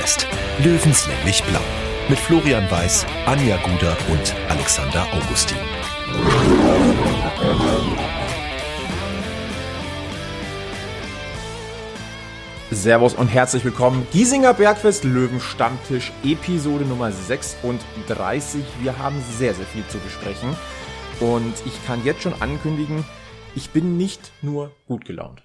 Bergfest. Löwenslänglich blau. Mit Florian Weiß, Anja Guder und Alexander Augustin. Servus und herzlich willkommen. Giesinger Bergfest Löwen Stammtisch Episode Nummer 36. Wir haben sehr, sehr viel zu besprechen. Und ich kann jetzt schon ankündigen, ich bin nicht nur gut gelaunt.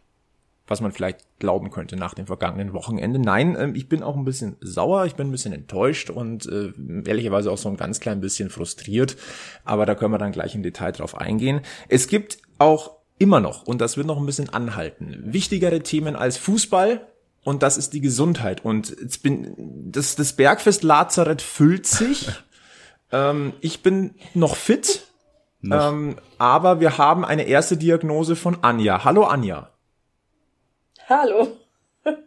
Was man vielleicht glauben könnte nach dem vergangenen Wochenende. Nein, ähm, ich bin auch ein bisschen sauer, ich bin ein bisschen enttäuscht und äh, ehrlicherweise auch so ein ganz klein bisschen frustriert. Aber da können wir dann gleich im Detail drauf eingehen. Es gibt auch immer noch, und das wird noch ein bisschen anhalten, wichtigere Themen als Fußball, und das ist die Gesundheit. Und jetzt bin, das, das Bergfest Lazarett füllt sich. ähm, ich bin noch fit. Ähm, aber wir haben eine erste Diagnose von Anja. Hallo Anja. Hallo.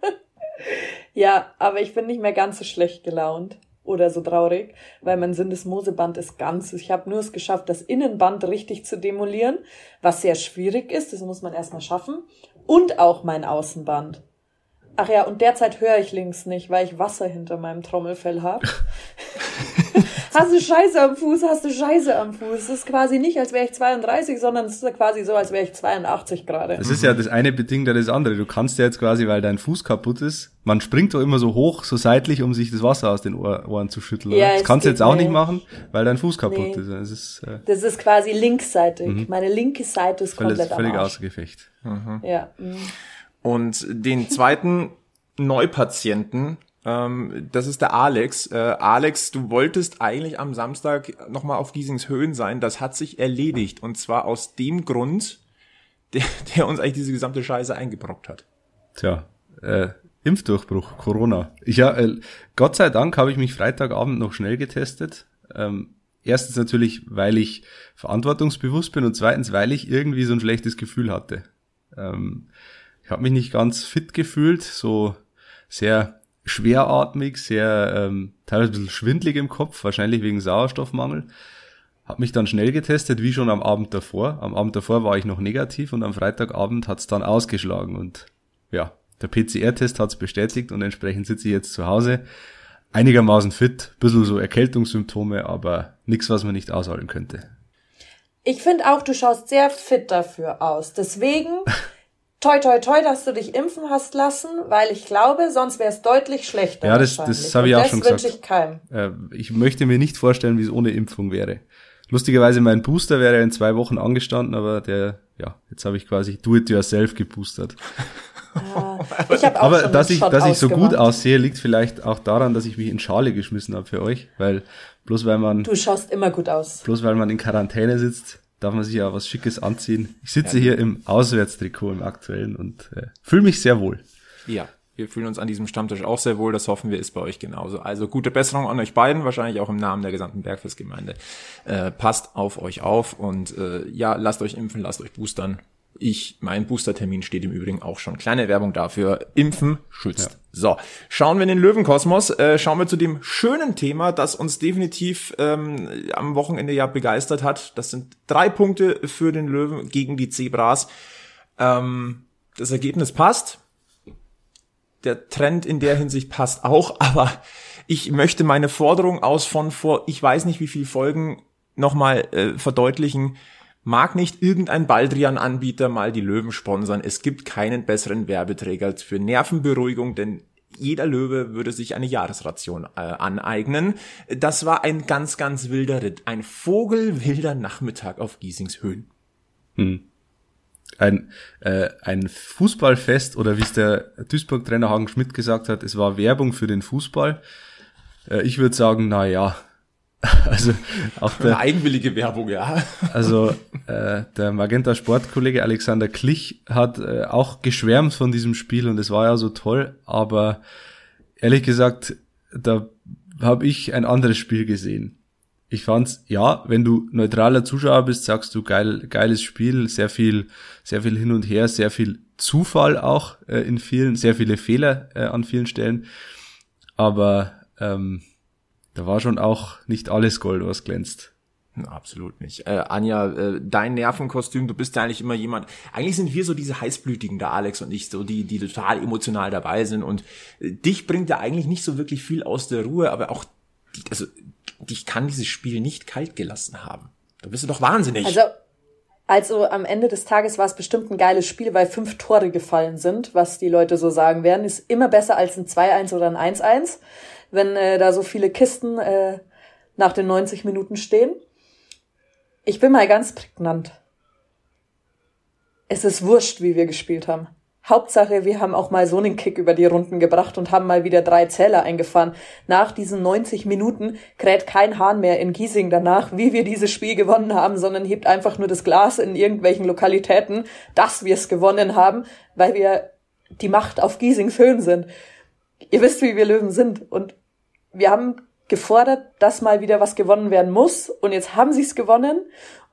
ja, aber ich bin nicht mehr ganz so schlecht gelaunt oder so traurig, weil mein Syndesmoseband ist ganz. Ich habe nur es geschafft, das Innenband richtig zu demolieren, was sehr schwierig ist. Das muss man erstmal schaffen. Und auch mein Außenband. Ach ja, und derzeit höre ich links nicht, weil ich Wasser hinter meinem Trommelfell habe. hast du Scheiße am Fuß, hast du Scheiße am Fuß. Es ist quasi nicht, als wäre ich 32, sondern es ist quasi so, als wäre ich 82 gerade. Das ist ja das eine bedingt ja das andere. Du kannst ja jetzt quasi, weil dein Fuß kaputt ist, man springt doch immer so hoch, so seitlich, um sich das Wasser aus den Ohr Ohren zu schütteln. Ja, das kannst du jetzt auch nicht machen, weil dein Fuß kaputt nee. ist. Das ist, äh das ist quasi linksseitig. Mhm. Meine linke Seite ist völlig, komplett völlig außer Gefecht. Mhm. Ja. Mhm. Und den zweiten Neupatienten, ähm, das ist der Alex. Äh, Alex, du wolltest eigentlich am Samstag nochmal auf Giesings Höhen sein. Das hat sich erledigt. Und zwar aus dem Grund, der, der uns eigentlich diese gesamte Scheiße eingebrockt hat. Tja, äh, Impfdurchbruch, Corona. Ja, äh, Gott sei Dank habe ich mich Freitagabend noch schnell getestet. Ähm, erstens natürlich, weil ich verantwortungsbewusst bin und zweitens, weil ich irgendwie so ein schlechtes Gefühl hatte. Ähm, ich habe mich nicht ganz fit gefühlt, so sehr schweratmig, sehr ähm, teilweise ein bisschen schwindlig im Kopf, wahrscheinlich wegen Sauerstoffmangel. Hab mich dann schnell getestet, wie schon am Abend davor. Am Abend davor war ich noch negativ und am Freitagabend hat's dann ausgeschlagen und ja, der PCR-Test hat's bestätigt und entsprechend sitze ich jetzt zu Hause einigermaßen fit, bisschen so Erkältungssymptome, aber nichts, was man nicht aushalten könnte. Ich finde auch, du schaust sehr fit dafür aus. Deswegen toi toi toi, dass du dich impfen hast lassen, weil ich glaube, sonst wäre es deutlich schlechter. Ja, das, das habe ich auch schon gesagt. Ich, keinem. Äh, ich möchte mir nicht vorstellen, wie es ohne Impfung wäre. Lustigerweise mein Booster wäre in zwei Wochen angestanden, aber der, ja, jetzt habe ich quasi do it yourself geboostert. Ah, ich hab auch aber schon dass ich, dass ich so gut aussehe, liegt vielleicht auch daran, dass ich mich in Schale geschmissen habe für euch, weil bloß weil man du schaust immer gut aus. Bloß weil man in Quarantäne sitzt, darf man sich ja was Schickes anziehen. Ich sitze ja. hier im Auswärtstrikot im aktuellen und äh, fühle mich sehr wohl. Ja, wir fühlen uns an diesem Stammtisch auch sehr wohl. Das hoffen wir ist bei euch genauso. Also gute Besserung an euch beiden, wahrscheinlich auch im Namen der gesamten Bergfestgemeinde. Äh, passt auf euch auf und äh, ja, lasst euch impfen, lasst euch boostern. Ich, mein Boostertermin steht im Übrigen auch schon. Kleine Werbung dafür. Impfen schützt. Ja. So, schauen wir in den Löwenkosmos. Äh, schauen wir zu dem schönen Thema, das uns definitiv ähm, am Wochenende ja begeistert hat. Das sind drei Punkte für den Löwen gegen die Zebras. Ähm, das Ergebnis passt. Der Trend in der Hinsicht passt auch, aber ich möchte meine Forderung aus von vor, ich weiß nicht wie viel Folgen nochmal äh, verdeutlichen Mag nicht irgendein Baldrian-Anbieter mal die Löwen sponsern? Es gibt keinen besseren Werbeträger für Nervenberuhigung, denn jeder Löwe würde sich eine Jahresration äh, aneignen. Das war ein ganz, ganz wilder Ritt. Ein vogelwilder Nachmittag auf Giesings Höhen. Hm. Ein, äh, ein Fußballfest oder wie es der Duisburg-Trainer Hagen Schmidt gesagt hat, es war Werbung für den Fußball. Äh, ich würde sagen, na ja, Also auch der, Eine eigenwillige Werbung, ja. Also äh, der Magenta Sportkollege Alexander Klich hat äh, auch geschwärmt von diesem Spiel und es war ja so toll, aber ehrlich gesagt, da habe ich ein anderes Spiel gesehen. Ich fand's, ja, wenn du neutraler Zuschauer bist, sagst du geil, geiles Spiel, sehr viel, sehr viel hin und her, sehr viel Zufall auch äh, in vielen, sehr viele Fehler äh, an vielen Stellen. Aber ähm, da war schon auch nicht alles Gold, was glänzt. Absolut nicht. Äh, Anja, äh, dein Nervenkostüm, du bist ja eigentlich immer jemand. Eigentlich sind wir so diese heißblütigen, der Alex und ich, so die, die total emotional dabei sind. Und äh, dich bringt ja eigentlich nicht so wirklich viel aus der Ruhe, aber auch, die, also dich kann dieses Spiel nicht kalt gelassen haben. Du bist doch wahnsinnig. Also, also am Ende des Tages war es bestimmt ein geiles Spiel, weil fünf Tore gefallen sind, was die Leute so sagen werden. Ist immer besser als ein 2-1 oder ein 1-1, wenn äh, da so viele Kisten äh, nach den 90 Minuten stehen. Ich bin mal ganz prägnant. Es ist wurscht, wie wir gespielt haben. Hauptsache, wir haben auch mal so einen Kick über die Runden gebracht und haben mal wieder drei Zähler eingefahren. Nach diesen 90 Minuten kräht kein Hahn mehr in Giesing danach, wie wir dieses Spiel gewonnen haben, sondern hebt einfach nur das Glas in irgendwelchen Lokalitäten, dass wir es gewonnen haben, weil wir die Macht auf Giesings Höhen sind. Ihr wisst, wie wir Löwen sind. Und wir haben gefordert, dass mal wieder was gewonnen werden muss. Und jetzt haben sie es gewonnen.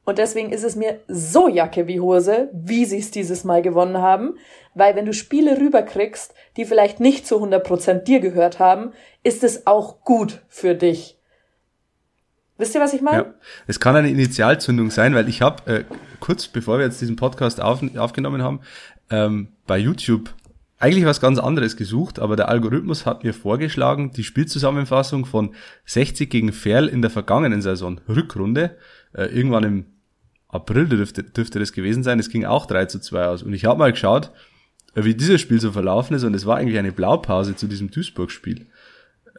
Und deswegen ist es mir so Jacke wie Hose, wie sie es dieses Mal gewonnen haben. Weil wenn du Spiele rüberkriegst, die vielleicht nicht zu 100% dir gehört haben, ist es auch gut für dich. Wisst ihr, was ich meine? Ja, es kann eine Initialzündung sein, weil ich habe äh, kurz bevor wir jetzt diesen Podcast auf, aufgenommen haben, ähm, bei YouTube eigentlich was ganz anderes gesucht, aber der Algorithmus hat mir vorgeschlagen, die Spielzusammenfassung von 60 gegen Ferl in der vergangenen Saison, Rückrunde, äh, irgendwann im April dürfte, dürfte das gewesen sein, es ging auch 3 zu 2 aus. Und ich habe mal geschaut, äh, wie dieses Spiel so verlaufen ist und es war eigentlich eine Blaupause zu diesem Duisburg-Spiel.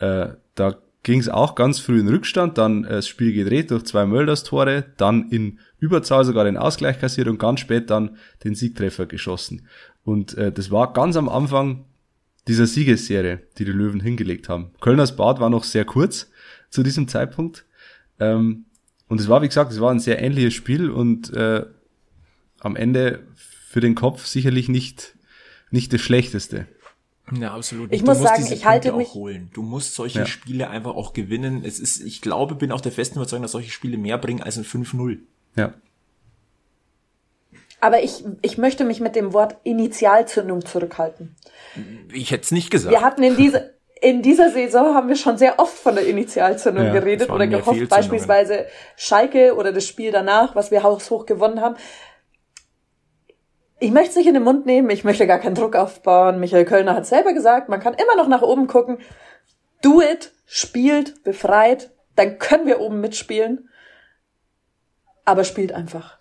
Äh, da ging es auch ganz früh in Rückstand, dann äh, das Spiel gedreht durch zwei Mölders-Tore, dann in Überzahl sogar den Ausgleich kassiert und ganz spät dann den Siegtreffer geschossen. Und äh, das war ganz am Anfang dieser Siegesserie, die die Löwen hingelegt haben. Kölners Bad war noch sehr kurz zu diesem Zeitpunkt. Ähm, und es war, wie gesagt, es war ein sehr ähnliches Spiel und äh, am Ende für den Kopf sicherlich nicht, nicht das Schlechteste. Ja, absolut. Ich du muss sagen, ich halte mich holen. Du musst solche ja. Spiele einfach auch gewinnen. Es ist, ich glaube, bin auch der festen Überzeugung, dass solche Spiele mehr bringen als ein 5-0. Ja. Aber ich, ich möchte mich mit dem Wort Initialzündung zurückhalten. Ich hätte es nicht gesagt. Wir hatten in dieser, in dieser Saison haben wir schon sehr oft von der Initialzündung ja, geredet oder gehofft, beispielsweise Schalke oder das Spiel danach, was wir haushoch gewonnen haben. Ich möchte es nicht in den Mund nehmen, ich möchte gar keinen Druck aufbauen. Michael Kölner hat selber gesagt, man kann immer noch nach oben gucken. Do it, spielt, befreit, dann können wir oben mitspielen. Aber spielt einfach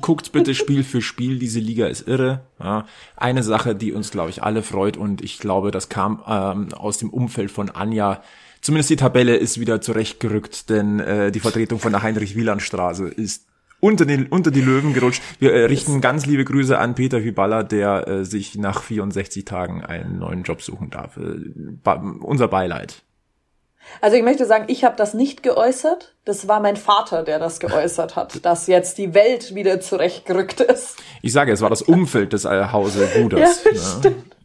guckt bitte Spiel für Spiel, diese Liga ist irre. Ja, eine Sache, die uns, glaube ich, alle freut und ich glaube, das kam ähm, aus dem Umfeld von Anja. Zumindest die Tabelle ist wieder zurechtgerückt, denn äh, die Vertretung von der Heinrich-Wieland-Straße ist unter, den, unter die Löwen gerutscht. Wir äh, richten ganz liebe Grüße an Peter Hüballer, der äh, sich nach 64 Tagen einen neuen Job suchen darf. Äh, unser Beileid. Also ich möchte sagen, ich habe das nicht geäußert. Das war mein Vater, der das geäußert hat, dass jetzt die Welt wieder zurechtgerückt ist. Ich sage, es war das Umfeld des Hause Guders. ja, stimmt.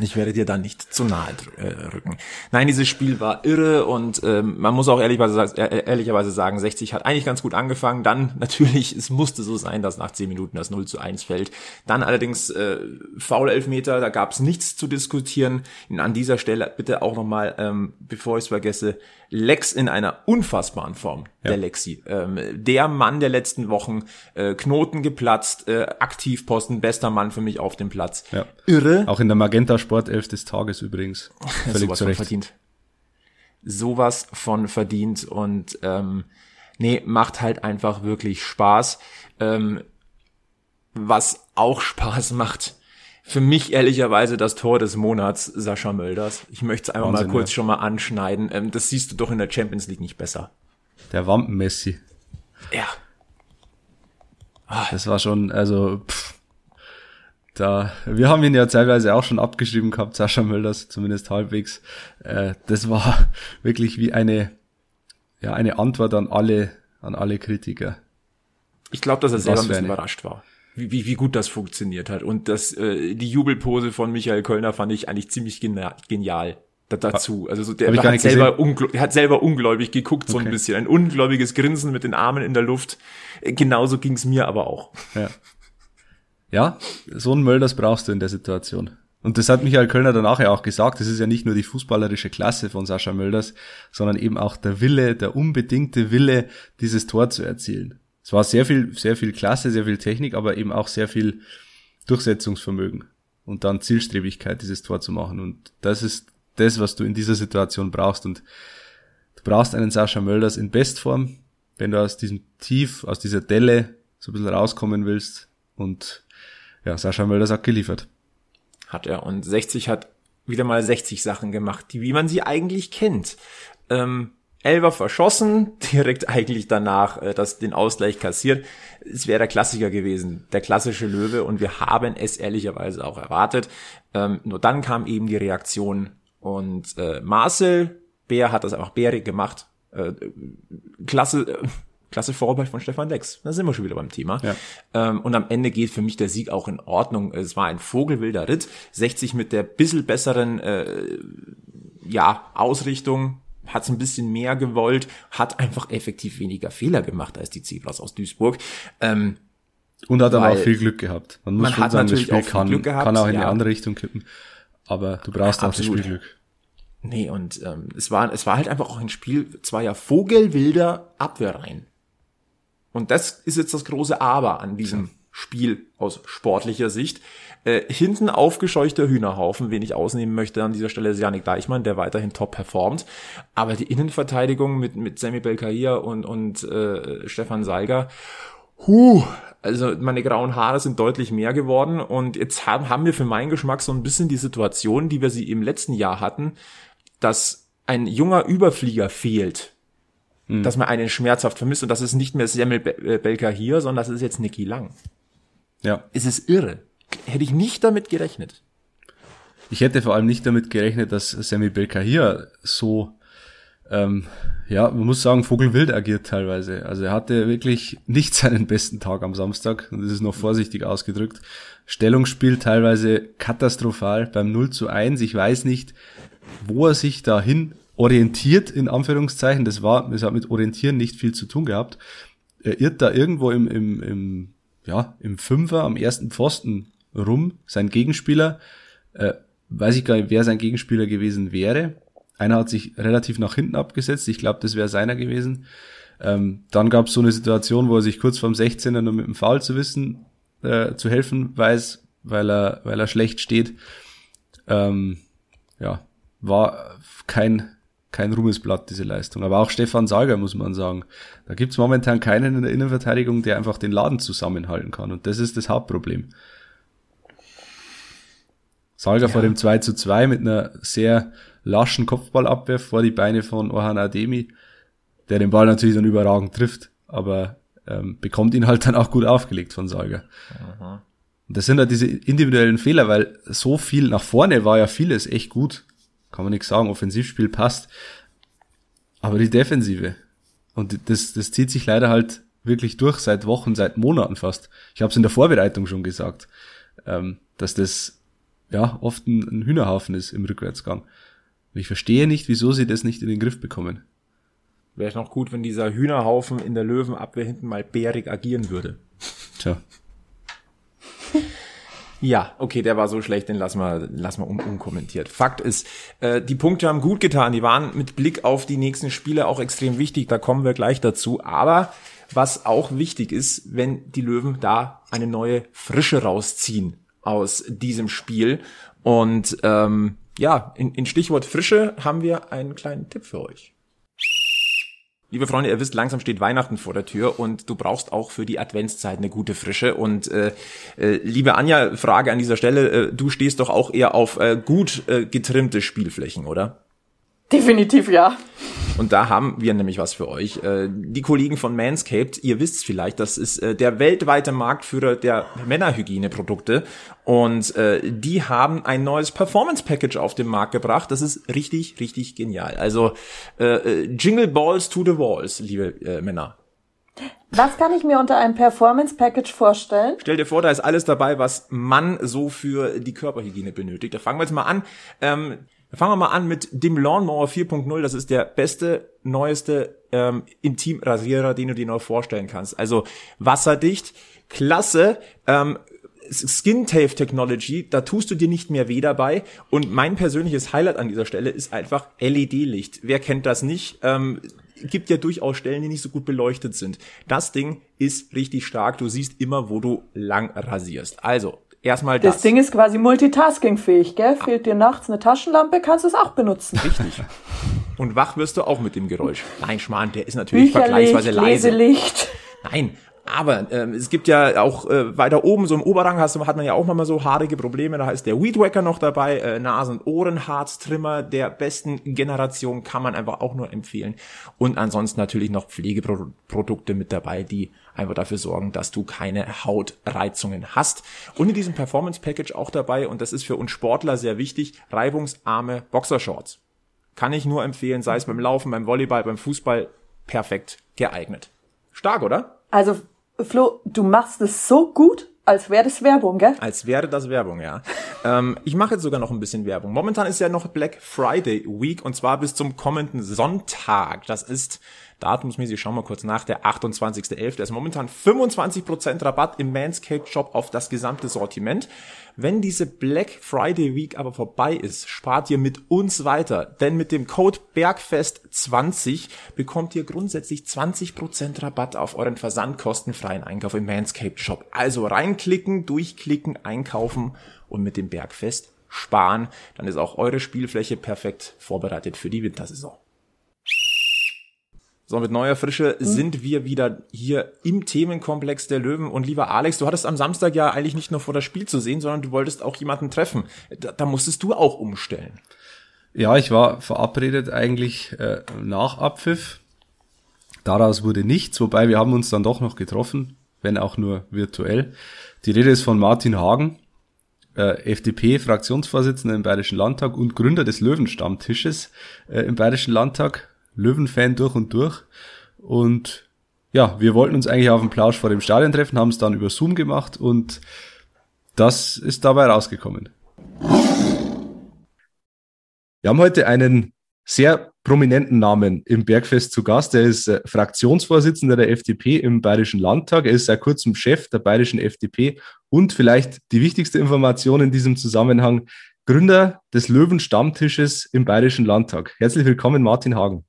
Ich werde dir da nicht zu nahe äh, rücken. Nein, dieses Spiel war irre und ähm, man muss auch ehrlicherweise, äh, ehrlicherweise sagen, 60 hat eigentlich ganz gut angefangen. Dann natürlich, es musste so sein, dass nach 10 Minuten das 0 zu 1 fällt. Dann allerdings äh, faul Elfmeter, da gab es nichts zu diskutieren. Und an dieser Stelle bitte auch nochmal, ähm, bevor ich es vergesse, Lex in einer unfassbaren Form, ja. der Lexi. Ähm, der Mann der letzten Wochen, äh, Knoten geplatzt, äh, Aktivposten, bester Mann für mich auf dem Platz. Ja. Irre. Auch in der Magenta Sportelf des Tages übrigens. Völlig Sowas von verdient. Sowas von verdient und ähm, nee, macht halt einfach wirklich Spaß. Ähm, was auch Spaß macht, für mich ehrlicherweise das Tor des Monats, Sascha Mölders. Ich möchte es einfach Wahnsinn, mal kurz ja. schon mal anschneiden. Ähm, das siehst du doch in der Champions League nicht besser. Der Wampen-Messi. Ja. Das war schon, also, pff, da, wir haben ihn ja teilweise auch schon abgeschrieben gehabt, Sascha Mölders, zumindest halbwegs. Äh, das war wirklich wie eine, ja, eine Antwort an alle, an alle Kritiker. Ich glaube, dass er selber ein bisschen überrascht war wie, wie, wie gut das funktioniert hat. Und das, äh, die Jubelpose von Michael Kölner fand ich eigentlich ziemlich genial dazu. Also so, der, der hat, selber der hat selber ungläubig geguckt, so okay. ein bisschen. Ein ungläubiges Grinsen mit den Armen in der Luft. Äh, genauso ging's mir aber auch. Ja. ja, so ein Mölders brauchst du in der Situation. Und das hat Michael Kölner danach ja auch gesagt, das ist ja nicht nur die fußballerische Klasse von Sascha Mölders, sondern eben auch der Wille, der unbedingte Wille, dieses Tor zu erzielen. Es war sehr viel, sehr viel Klasse, sehr viel Technik, aber eben auch sehr viel Durchsetzungsvermögen und dann Zielstrebigkeit, dieses Tor zu machen. Und das ist das, was du in dieser Situation brauchst. Und du brauchst einen Sascha Mölders in Bestform, wenn du aus diesem Tief, aus dieser Delle so ein bisschen rauskommen willst. Und ja, Sascha Mölders hat geliefert. Hat er. Und 60 hat wieder mal 60 Sachen gemacht, die, wie man sie eigentlich kennt. Ähm, Elber verschossen, direkt eigentlich danach äh, das, den Ausgleich kassiert. Es wäre der Klassiker gewesen, der klassische Löwe und wir haben es ehrlicherweise auch erwartet. Ähm, nur dann kam eben die Reaktion und äh, Marcel Bär hat das einfach bärig gemacht. Äh, klasse, äh, klasse Vorarbeit von Stefan Lex. Da sind wir schon wieder beim Thema. Ja. Ähm, und am Ende geht für mich der Sieg auch in Ordnung. Es war ein vogelwilder Ritt. 60 mit der bissel besseren äh, ja, Ausrichtung hat es ein bisschen mehr gewollt, hat einfach effektiv weniger Fehler gemacht als die Zebras aus Duisburg. Ähm, und hat aber auch viel Glück gehabt. Man muss man schon sagen, das Spiel kann, kann auch in ja. eine andere Richtung kippen. Aber du brauchst auch das Spielglück. Nee, und ähm, es war es war halt einfach auch ein Spiel zweier vogelwilder Abwehrreihen. Und das ist jetzt das große Aber an diesem Spiel aus sportlicher Sicht. Äh, hinten aufgescheuchter Hühnerhaufen, wen ich ausnehmen möchte an dieser Stelle ist Janik Deichmann, der weiterhin top performt. Aber die Innenverteidigung mit, mit Sammy Belkahir und, und äh, Stefan Seiger, huh, also meine grauen Haare sind deutlich mehr geworden und jetzt haben, haben wir für meinen Geschmack so ein bisschen die Situation, die wir sie im letzten Jahr hatten, dass ein junger Überflieger fehlt, hm. dass man einen schmerzhaft vermisst und das ist nicht mehr Semmel äh, Belka hier, sondern das ist jetzt Niki Lang. Ja. Es ist irre. Hätte ich nicht damit gerechnet. Ich hätte vor allem nicht damit gerechnet, dass Sammy Belka hier so, ähm, ja, man muss sagen, Vogelwild agiert teilweise. Also er hatte wirklich nicht seinen besten Tag am Samstag und das ist noch vorsichtig ausgedrückt. Stellungsspiel teilweise katastrophal beim 0 zu 1. Ich weiß nicht, wo er sich dahin orientiert, in Anführungszeichen. Das war, das hat mit Orientieren nicht viel zu tun gehabt. Er irrt da irgendwo im, im, im, ja, im Fünfer am ersten Pfosten rum. Sein Gegenspieler, äh, weiß ich gar nicht, wer sein Gegenspieler gewesen wäre. Einer hat sich relativ nach hinten abgesetzt. Ich glaube, das wäre seiner gewesen. Ähm, dann gab es so eine Situation, wo er sich kurz vorm 16er nur mit dem Foul zu wissen, äh, zu helfen weiß, weil er, weil er schlecht steht. Ähm, ja, war kein, kein Ruhmesblatt, diese Leistung. Aber auch Stefan Sager, muss man sagen. Da gibt's momentan keinen in der Innenverteidigung, der einfach den Laden zusammenhalten kann. Und das ist das Hauptproblem. Salga ja. vor dem 2 zu 2 mit einer sehr laschen Kopfballabwehr vor die Beine von Orhan Ademi, der den Ball natürlich dann überragend trifft, aber ähm, bekommt ihn halt dann auch gut aufgelegt von Salga. Und das sind halt diese individuellen Fehler, weil so viel nach vorne war ja vieles echt gut kann man nichts sagen, Offensivspiel passt. Aber die Defensive, und das, das zieht sich leider halt wirklich durch seit Wochen, seit Monaten fast. Ich habe es in der Vorbereitung schon gesagt, ähm, dass das ja oft ein, ein Hühnerhaufen ist im Rückwärtsgang. Und ich verstehe nicht, wieso sie das nicht in den Griff bekommen. Wäre noch gut, wenn dieser Hühnerhaufen in der Löwenabwehr hinten mal bärig agieren würde. Tja. Ja, okay, der war so schlecht, den lassen wir, lassen wir un unkommentiert. Fakt ist, äh, die Punkte haben gut getan. Die waren mit Blick auf die nächsten Spiele auch extrem wichtig. Da kommen wir gleich dazu. Aber was auch wichtig ist, wenn die Löwen da eine neue Frische rausziehen aus diesem Spiel. Und ähm, ja, in, in Stichwort Frische haben wir einen kleinen Tipp für euch. Liebe Freunde, ihr wisst, langsam steht Weihnachten vor der Tür und du brauchst auch für die Adventszeit eine gute Frische. Und äh, äh, liebe Anja, Frage an dieser Stelle, äh, du stehst doch auch eher auf äh, gut äh, getrimmte Spielflächen, oder? Definitiv ja. Und da haben wir nämlich was für euch. Äh, die Kollegen von Manscaped, ihr wisst vielleicht, das ist äh, der weltweite Marktführer der Männerhygieneprodukte. Und äh, die haben ein neues Performance Package auf den Markt gebracht. Das ist richtig, richtig genial. Also Jingle Balls to the Walls, liebe Männer. Was kann ich mir unter einem Performance Package vorstellen? Stell dir vor, da ist alles dabei, was man so für die Körperhygiene benötigt. Da fangen wir jetzt mal an. Ähm, Fangen wir mal an mit dem Lawnmower 4.0. Das ist der beste, neueste ähm, Intimrasierer, den du dir noch vorstellen kannst. Also wasserdicht, klasse. Ähm, Skin Tape Technology, da tust du dir nicht mehr weh dabei. Und mein persönliches Highlight an dieser Stelle ist einfach LED-Licht. Wer kennt das nicht? Ähm, gibt ja durchaus Stellen, die nicht so gut beleuchtet sind. Das Ding ist richtig stark. Du siehst immer, wo du lang rasierst. Also, erstmal das. Das Ding ist quasi multitaskingfähig, gell? Fehlt dir nachts eine Taschenlampe, kannst du es auch benutzen. Richtig. Und wach wirst du auch mit dem Geräusch. Nein, Schmarrn, der ist natürlich vergleichsweise leise. Leselicht. Nein, aber ähm, es gibt ja auch äh, weiter oben, so im Oberrang hast, hat man ja auch mal so haarige Probleme. Da ist der Weedwacker noch dabei, äh, Nasen- und Ohrenharztrimmer der besten Generation kann man einfach auch nur empfehlen. Und ansonsten natürlich noch Pflegeprodukte mit dabei, die einfach dafür sorgen, dass du keine Hautreizungen hast. Und in diesem Performance Package auch dabei, und das ist für uns Sportler sehr wichtig, reibungsarme Boxershorts. Kann ich nur empfehlen, sei es beim Laufen, beim Volleyball, beim Fußball, perfekt geeignet. Stark, oder? Also Flo, du machst es so gut, als wäre das Werbung, gell? Als wäre das Werbung, ja. ähm, ich mache jetzt sogar noch ein bisschen Werbung. Momentan ist ja noch Black Friday Week und zwar bis zum kommenden Sonntag. Das ist datumsmäßig, schauen wir kurz nach, der 28.11. Da ist momentan 25% Rabatt im Manscaped Shop auf das gesamte Sortiment. Wenn diese Black Friday Week aber vorbei ist, spart ihr mit uns weiter, denn mit dem Code Bergfest20 bekommt ihr grundsätzlich 20% Rabatt auf euren versandkostenfreien Einkauf im Manscaped Shop. Also reinklicken, durchklicken, einkaufen und mit dem Bergfest sparen. Dann ist auch eure Spielfläche perfekt vorbereitet für die Wintersaison. So, mit neuer Frische mhm. sind wir wieder hier im Themenkomplex der Löwen. Und lieber Alex, du hattest am Samstag ja eigentlich nicht nur vor das Spiel zu sehen, sondern du wolltest auch jemanden treffen. Da, da musstest du auch umstellen. Ja, ich war verabredet eigentlich äh, nach Abpfiff. Daraus wurde nichts, wobei wir haben uns dann doch noch getroffen, wenn auch nur virtuell. Die Rede ist von Martin Hagen, äh, FDP-Fraktionsvorsitzender im Bayerischen Landtag und Gründer des Löwenstammtisches äh, im Bayerischen Landtag. Löwen-Fan durch und durch. Und ja, wir wollten uns eigentlich auf dem Plausch vor dem Stadion treffen, haben es dann über Zoom gemacht und das ist dabei rausgekommen. Wir haben heute einen sehr prominenten Namen im Bergfest zu Gast. Er ist äh, Fraktionsvorsitzender der FDP im Bayerischen Landtag. Er ist seit kurzem Chef der Bayerischen FDP und vielleicht die wichtigste Information in diesem Zusammenhang, Gründer des Löwen-Stammtisches im Bayerischen Landtag. Herzlich willkommen, Martin Hagen.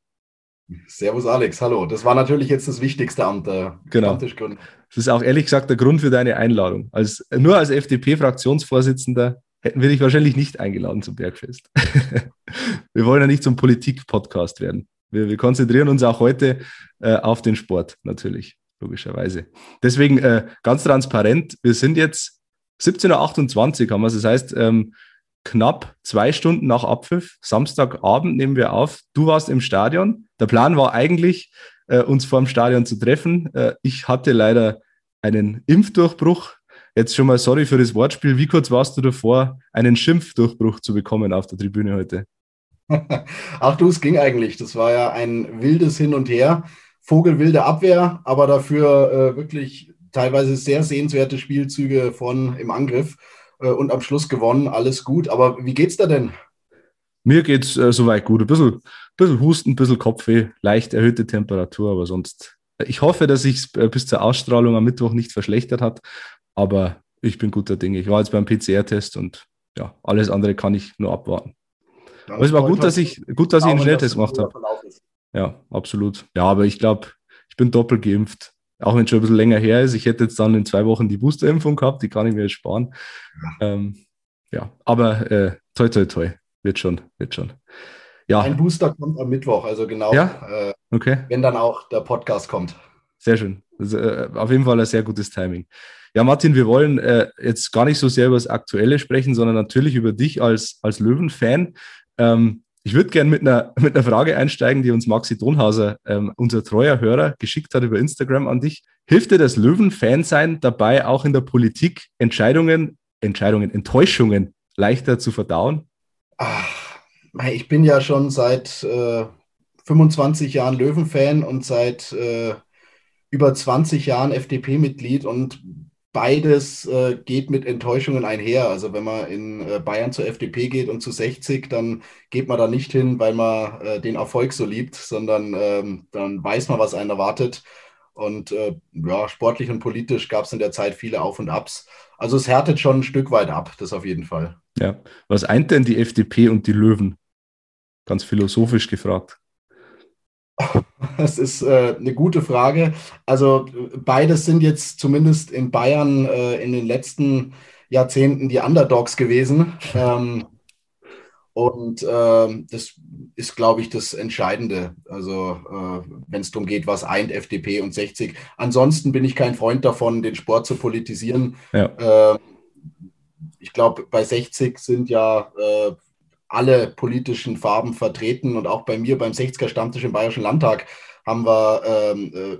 Servus Alex, hallo. Das war natürlich jetzt das wichtigste Amt der genau. Stammtischgründung. Das ist auch ehrlich gesagt der Grund für deine Einladung. Als, nur als FDP-Fraktionsvorsitzender hätten wir dich wahrscheinlich nicht eingeladen zum Bergfest. wir wollen ja nicht zum Politik-Podcast werden. Wir, wir, konzentrieren uns auch heute äh, auf den Sport, natürlich, logischerweise. Deswegen äh, ganz transparent, wir sind jetzt 17.28 Uhr haben wir es. Das heißt, ähm, knapp zwei Stunden nach Abpfiff, Samstagabend nehmen wir auf. Du warst im Stadion. Der Plan war eigentlich, äh, uns vor dem Stadion zu treffen. Äh, ich hatte leider einen Impfdurchbruch. Jetzt schon mal sorry für das Wortspiel. Wie kurz warst du davor, einen Schimpfdurchbruch zu bekommen auf der Tribüne heute? Ach du, es ging eigentlich. Das war ja ein wildes Hin und Her. Vogelwilde Abwehr, aber dafür äh, wirklich teilweise sehr sehenswerte Spielzüge von im Angriff und am Schluss gewonnen. Alles gut. Aber wie geht's da denn? Mir geht's äh, soweit gut. Ein bisschen, bisschen Husten, ein bisschen Kopfweh, leicht erhöhte Temperatur, aber sonst. Äh, ich hoffe, dass sich äh, bis zur Ausstrahlung am Mittwoch nicht verschlechtert hat, aber ich bin guter Dinge. Ich war jetzt beim PCR-Test und ja, alles andere kann ich nur abwarten. aber es war gut, dass ich, gut, dass ich einen Schnelltest gemacht habe. Ja, absolut. Ja, aber ich glaube, ich bin doppelt geimpft auch wenn es schon ein bisschen länger her ist. Ich hätte jetzt dann in zwei Wochen die Boosterimpfung gehabt, die kann ich mir jetzt sparen. Ja, ähm, ja. aber äh, toi, toi, toi, wird schon, wird schon. Ja. Ein Booster kommt am Mittwoch, also genau, ja? äh, okay. wenn dann auch der Podcast kommt. Sehr schön. Also, äh, auf jeden Fall ein sehr gutes Timing. Ja, Martin, wir wollen äh, jetzt gar nicht so sehr über das Aktuelle sprechen, sondern natürlich über dich als, als Löwen-Fan. Ähm, ich würde gerne mit einer, mit einer Frage einsteigen, die uns Maxi Donhauser, ähm, unser treuer Hörer, geschickt hat über Instagram an dich. Hilft dir das Löwen-Fan-Sein dabei, auch in der Politik Entscheidungen, Entscheidungen, Enttäuschungen leichter zu verdauen? Ach, ich bin ja schon seit äh, 25 Jahren Löwen-Fan und seit äh, über 20 Jahren FDP-Mitglied und beides äh, geht mit Enttäuschungen einher. Also wenn man in äh, Bayern zur FDP geht und zu 60, dann geht man da nicht hin, weil man äh, den Erfolg so liebt, sondern ähm, dann weiß man, was einen erwartet. Und äh, ja, sportlich und politisch gab es in der Zeit viele Auf und Abs. Also es härtet schon ein Stück weit ab, das auf jeden Fall. Ja. Was eint denn die FDP und die Löwen? Ganz philosophisch gefragt. Das ist äh, eine gute Frage. Also beides sind jetzt zumindest in Bayern äh, in den letzten Jahrzehnten die Underdogs gewesen. Ähm, und äh, das ist, glaube ich, das Entscheidende. Also äh, wenn es darum geht, was eint FDP und 60. Ansonsten bin ich kein Freund davon, den Sport zu politisieren. Ja. Äh, ich glaube, bei 60 sind ja äh, alle politischen Farben vertreten und auch bei mir beim 60er Stammtisch im Bayerischen Landtag haben wir ähm, äh,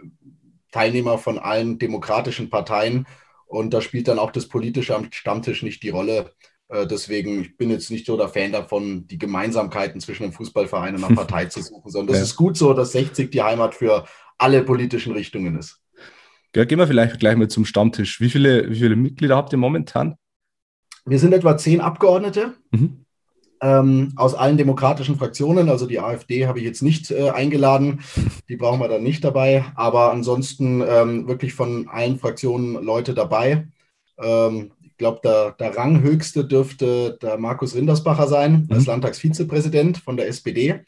Teilnehmer von allen demokratischen Parteien und da spielt dann auch das politische am Stammtisch nicht die Rolle. Äh, deswegen, ich bin jetzt nicht so der Fan davon, die Gemeinsamkeiten zwischen einem Fußballverein und einer Partei zu suchen, sondern es ja. ist gut so, dass 60 die Heimat für alle politischen Richtungen ist. Ja, gehen wir vielleicht gleich mal zum Stammtisch. Wie viele, wie viele Mitglieder habt ihr momentan? Wir sind etwa zehn Abgeordnete. Mhm ähm, aus allen demokratischen Fraktionen. Also die AfD habe ich jetzt nicht äh, eingeladen, die brauchen wir dann nicht dabei. Aber ansonsten ähm, wirklich von allen Fraktionen Leute dabei. Ähm, ich glaube, der, der Ranghöchste dürfte der Markus Rindersbacher sein, mhm. als Landtagsvizepräsident von der SPD.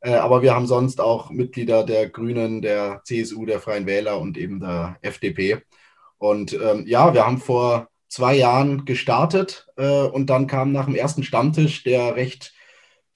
Äh, aber wir haben sonst auch Mitglieder der Grünen, der CSU, der Freien Wähler und eben der FDP. Und ähm, ja, wir haben vor zwei Jahren gestartet äh, und dann kam nach dem ersten Stammtisch, der recht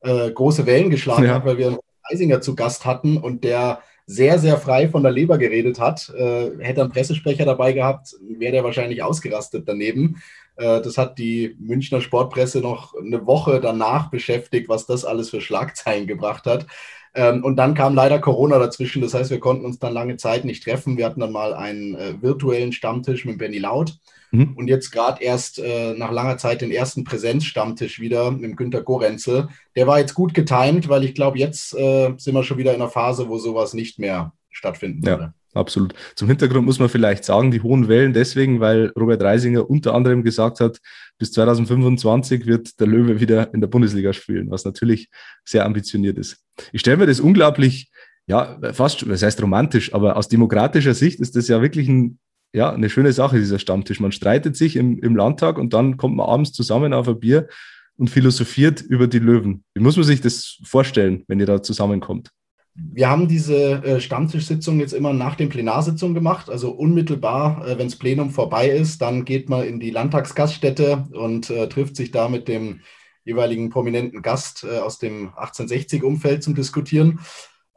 äh, große Wellen geschlagen ja. hat, weil wir einen Eisinger zu Gast hatten und der sehr, sehr frei von der Leber geredet hat. Äh, hätte einen Pressesprecher dabei gehabt, wäre der wahrscheinlich ausgerastet daneben. Äh, das hat die Münchner Sportpresse noch eine Woche danach beschäftigt, was das alles für Schlagzeilen gebracht hat. Ähm, und dann kam leider Corona dazwischen. Das heißt, wir konnten uns dann lange Zeit nicht treffen. Wir hatten dann mal einen äh, virtuellen Stammtisch mit Benny Laut. Mhm. Und jetzt gerade erst äh, nach langer Zeit den ersten Präsenzstammtisch wieder mit Günter Gorenzel. Der war jetzt gut getimt, weil ich glaube, jetzt äh, sind wir schon wieder in einer Phase, wo sowas nicht mehr stattfinden ja. würde. Absolut. Zum Hintergrund muss man vielleicht sagen, die hohen Wellen deswegen, weil Robert Reisinger unter anderem gesagt hat, bis 2025 wird der Löwe wieder in der Bundesliga spielen, was natürlich sehr ambitioniert ist. Ich stelle mir das unglaublich, ja, fast, was heißt romantisch, aber aus demokratischer Sicht ist das ja wirklich ein ja, eine schöne Sache, dieser Stammtisch. Man streitet sich im, im Landtag und dann kommt man abends zusammen auf ein Bier und philosophiert über die Löwen. Wie muss man sich das vorstellen, wenn ihr da zusammenkommt? Wir haben diese äh, Stammtischsitzung jetzt immer nach den Plenarsitzungen gemacht. Also unmittelbar, äh, wenn das Plenum vorbei ist, dann geht man in die Landtagsgaststätte und äh, trifft sich da mit dem jeweiligen prominenten Gast äh, aus dem 1860-Umfeld zum Diskutieren.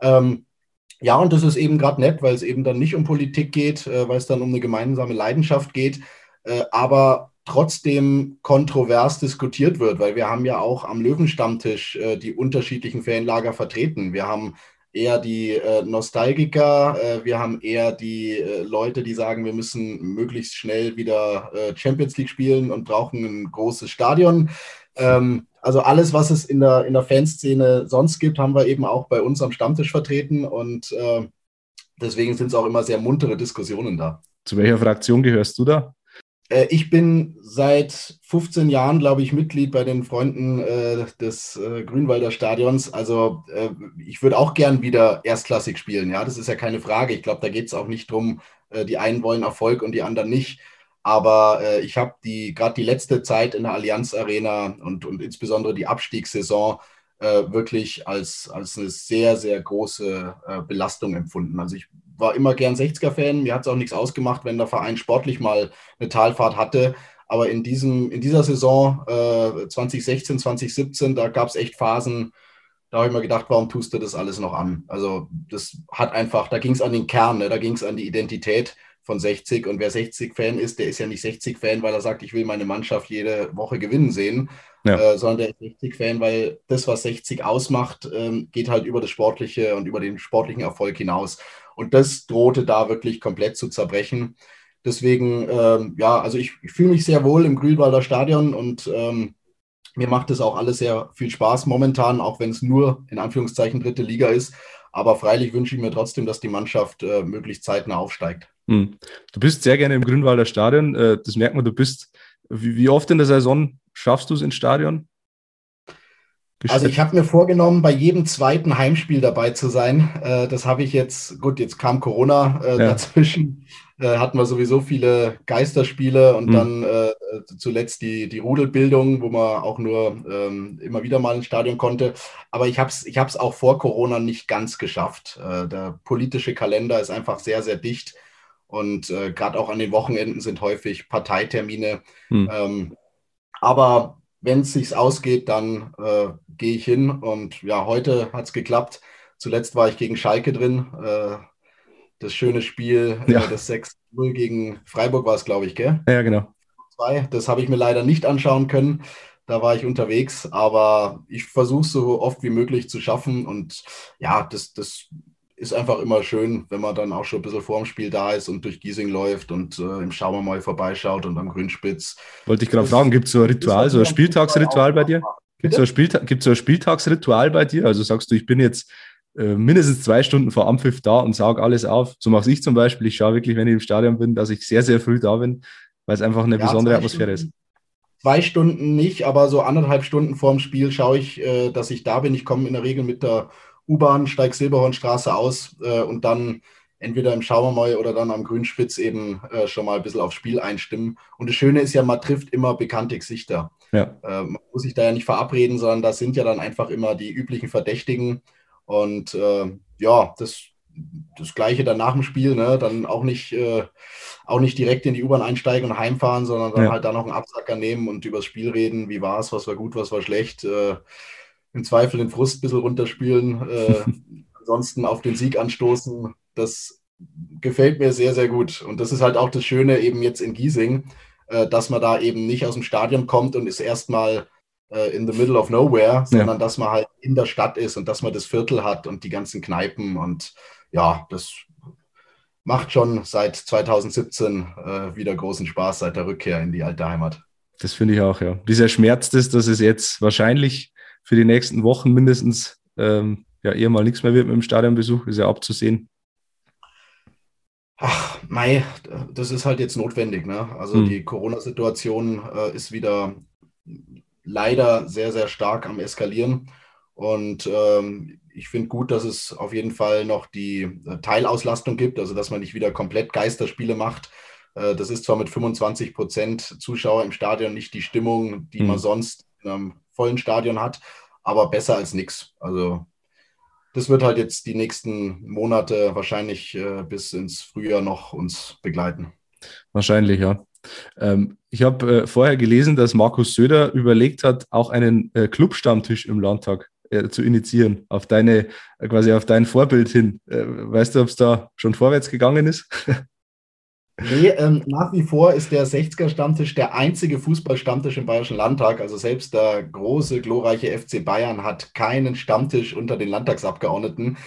Ähm, ja, und das ist eben gerade nett, weil es eben dann nicht um Politik geht, äh, weil es dann um eine gemeinsame Leidenschaft geht, äh, aber trotzdem kontrovers diskutiert wird, weil wir haben ja auch am Löwenstammtisch äh, die unterschiedlichen Fanlager vertreten. Wir haben eher die Nostalgiker, wir haben eher die Leute, die sagen, wir müssen möglichst schnell wieder Champions League spielen und brauchen ein großes Stadion. Ähm, also alles, was es in der, in der Fanszene sonst gibt, haben wir eben auch bei uns am Stammtisch vertreten und äh, deswegen sind es auch immer sehr muntere Diskussionen da. Zu welcher Fraktion gehörst du da? Äh, ich bin seit 15 Jahren, glaube ich, Mitglied bei den Freunden äh, des äh, Grünwalder Stadions. Also äh, ich würde auch gern wieder erstklassig spielen. Ja, das ist ja keine Frage. Ich glaube, da geht es auch nicht darum, äh, die einen wollen Erfolg und die anderen nicht. Aber äh, ich habe die gerade die letzte Zeit in der Allianz Arena und, und insbesondere die Abstiegssaison äh, wirklich als, als eine sehr, sehr große äh, Belastung empfunden. Also ich war immer gern 60er-Fan. Mir hat es auch nichts ausgemacht, wenn der Verein sportlich mal eine Talfahrt hatte. Aber in, diesem, in dieser Saison 2016, äh, 2017, da gab es echt Phasen, da habe ich mir gedacht, warum tust du das alles noch an? Also das hat einfach, da ging es an den Kern, ne? da ging es an die Identität von 60. Und wer 60-Fan ist, der ist ja nicht 60-Fan, weil er sagt, ich will meine Mannschaft jede Woche gewinnen sehen, ja. äh, sondern der ist 60-Fan, weil das, was 60 ausmacht, ähm, geht halt über das Sportliche und über den sportlichen Erfolg hinaus. Und das drohte da wirklich komplett zu zerbrechen. Deswegen, ähm, ja, also ich, ich fühle mich sehr wohl im Grünwalder Stadion und ähm, mir macht es auch alles sehr viel Spaß momentan, auch wenn es nur in Anführungszeichen dritte Liga ist. Aber freilich wünsche ich mir trotzdem, dass die Mannschaft äh, möglichst zeitnah aufsteigt. Hm. Du bist sehr gerne im Grünwalder Stadion. Äh, das merkt man, du bist, wie, wie oft in der Saison schaffst du es ins Stadion? Also ich habe mir vorgenommen, bei jedem zweiten Heimspiel dabei zu sein. Äh, das habe ich jetzt, gut, jetzt kam Corona äh, ja. dazwischen, äh, hatten wir sowieso viele Geisterspiele und mhm. dann äh, zuletzt die, die Rudelbildung, wo man auch nur ähm, immer wieder mal ins Stadion konnte. Aber ich habe es ich hab's auch vor Corona nicht ganz geschafft. Der politische Kalender ist einfach sehr, sehr dicht. Und äh, gerade auch an den Wochenenden sind häufig Parteitermine. Mhm. Ähm, aber wenn es sich ausgeht, dann äh, gehe ich hin. Und ja, heute hat es geklappt. Zuletzt war ich gegen Schalke drin. Äh, das schöne Spiel, äh, ja. das 6-0 gegen Freiburg war es, glaube ich, gell? Ja, genau. Das habe ich mir leider nicht anschauen können. Da war ich unterwegs, aber ich versuche so oft wie möglich zu schaffen. Und ja, das, das ist einfach immer schön, wenn man dann auch schon ein bisschen vorm Spiel da ist und durch Giesing läuft und äh, im Schaumermal vorbeischaut und am Grünspitz. Wollte ich gerade fragen, gibt es so ein Ritual, so ein Spieltagsritual bei dir? Gibt es so, ein Spielta so ein Spieltagsritual bei dir? Also sagst du, ich bin jetzt äh, mindestens zwei Stunden vor Ampfiff da und sage alles auf. So mache ich zum Beispiel. Ich schaue wirklich, wenn ich im Stadion bin, dass ich sehr, sehr früh da bin, weil es einfach eine ja, besondere Atmosphäre ist. Zwei Stunden nicht, aber so anderthalb Stunden vorm Spiel schaue ich, äh, dass ich da bin. Ich komme in der Regel mit der U-Bahn, steig Silberhornstraße aus äh, und dann entweder im Schauermäu oder dann am Grünspitz eben äh, schon mal ein bisschen aufs Spiel einstimmen. Und das Schöne ist ja, man trifft immer bekannte Gesichter. Ja. Äh, man muss sich da ja nicht verabreden, sondern das sind ja dann einfach immer die üblichen Verdächtigen. Und äh, ja, das, das Gleiche dann nach dem Spiel, ne? dann auch nicht, äh, auch nicht direkt in die U-Bahn einsteigen und heimfahren, sondern dann ja. halt da noch einen Absacker nehmen und über das Spiel reden. Wie war es, was war gut, was war schlecht äh, im Zweifel den Frust ein bisschen runterspielen, äh, ansonsten auf den Sieg anstoßen. Das gefällt mir sehr, sehr gut. Und das ist halt auch das Schöne eben jetzt in Giesing, äh, dass man da eben nicht aus dem Stadion kommt und ist erstmal äh, in the middle of nowhere, sondern ja. dass man halt in der Stadt ist und dass man das Viertel hat und die ganzen Kneipen. Und ja, das macht schon seit 2017 äh, wieder großen Spaß, seit der Rückkehr in die alte Heimat. Das finde ich auch, ja. Dieser Schmerz ist, dass es jetzt wahrscheinlich für die nächsten Wochen mindestens ähm, ja eher mal nichts mehr wird mit dem Stadionbesuch, ist ja abzusehen. Ach, Mai, das ist halt jetzt notwendig. Ne? Also hm. die Corona-Situation äh, ist wieder leider sehr, sehr stark am Eskalieren. Und ähm, ich finde gut, dass es auf jeden Fall noch die äh, Teilauslastung gibt, also dass man nicht wieder komplett Geisterspiele macht. Äh, das ist zwar mit 25 Prozent Zuschauer im Stadion nicht die Stimmung, die hm. man sonst in einem vollen Stadion hat, aber besser als nichts. Also das wird halt jetzt die nächsten Monate wahrscheinlich äh, bis ins Frühjahr noch uns begleiten. Wahrscheinlich, ja. Ähm, ich habe äh, vorher gelesen, dass Markus Söder überlegt hat, auch einen äh, Clubstammtisch im Landtag äh, zu initiieren, auf deine, quasi auf dein Vorbild hin. Äh, weißt du, ob es da schon vorwärts gegangen ist? Nee, ähm, nach wie vor ist der 60er-Stammtisch der einzige Fußballstammtisch im Bayerischen Landtag. Also selbst der große, glorreiche FC Bayern hat keinen Stammtisch unter den Landtagsabgeordneten,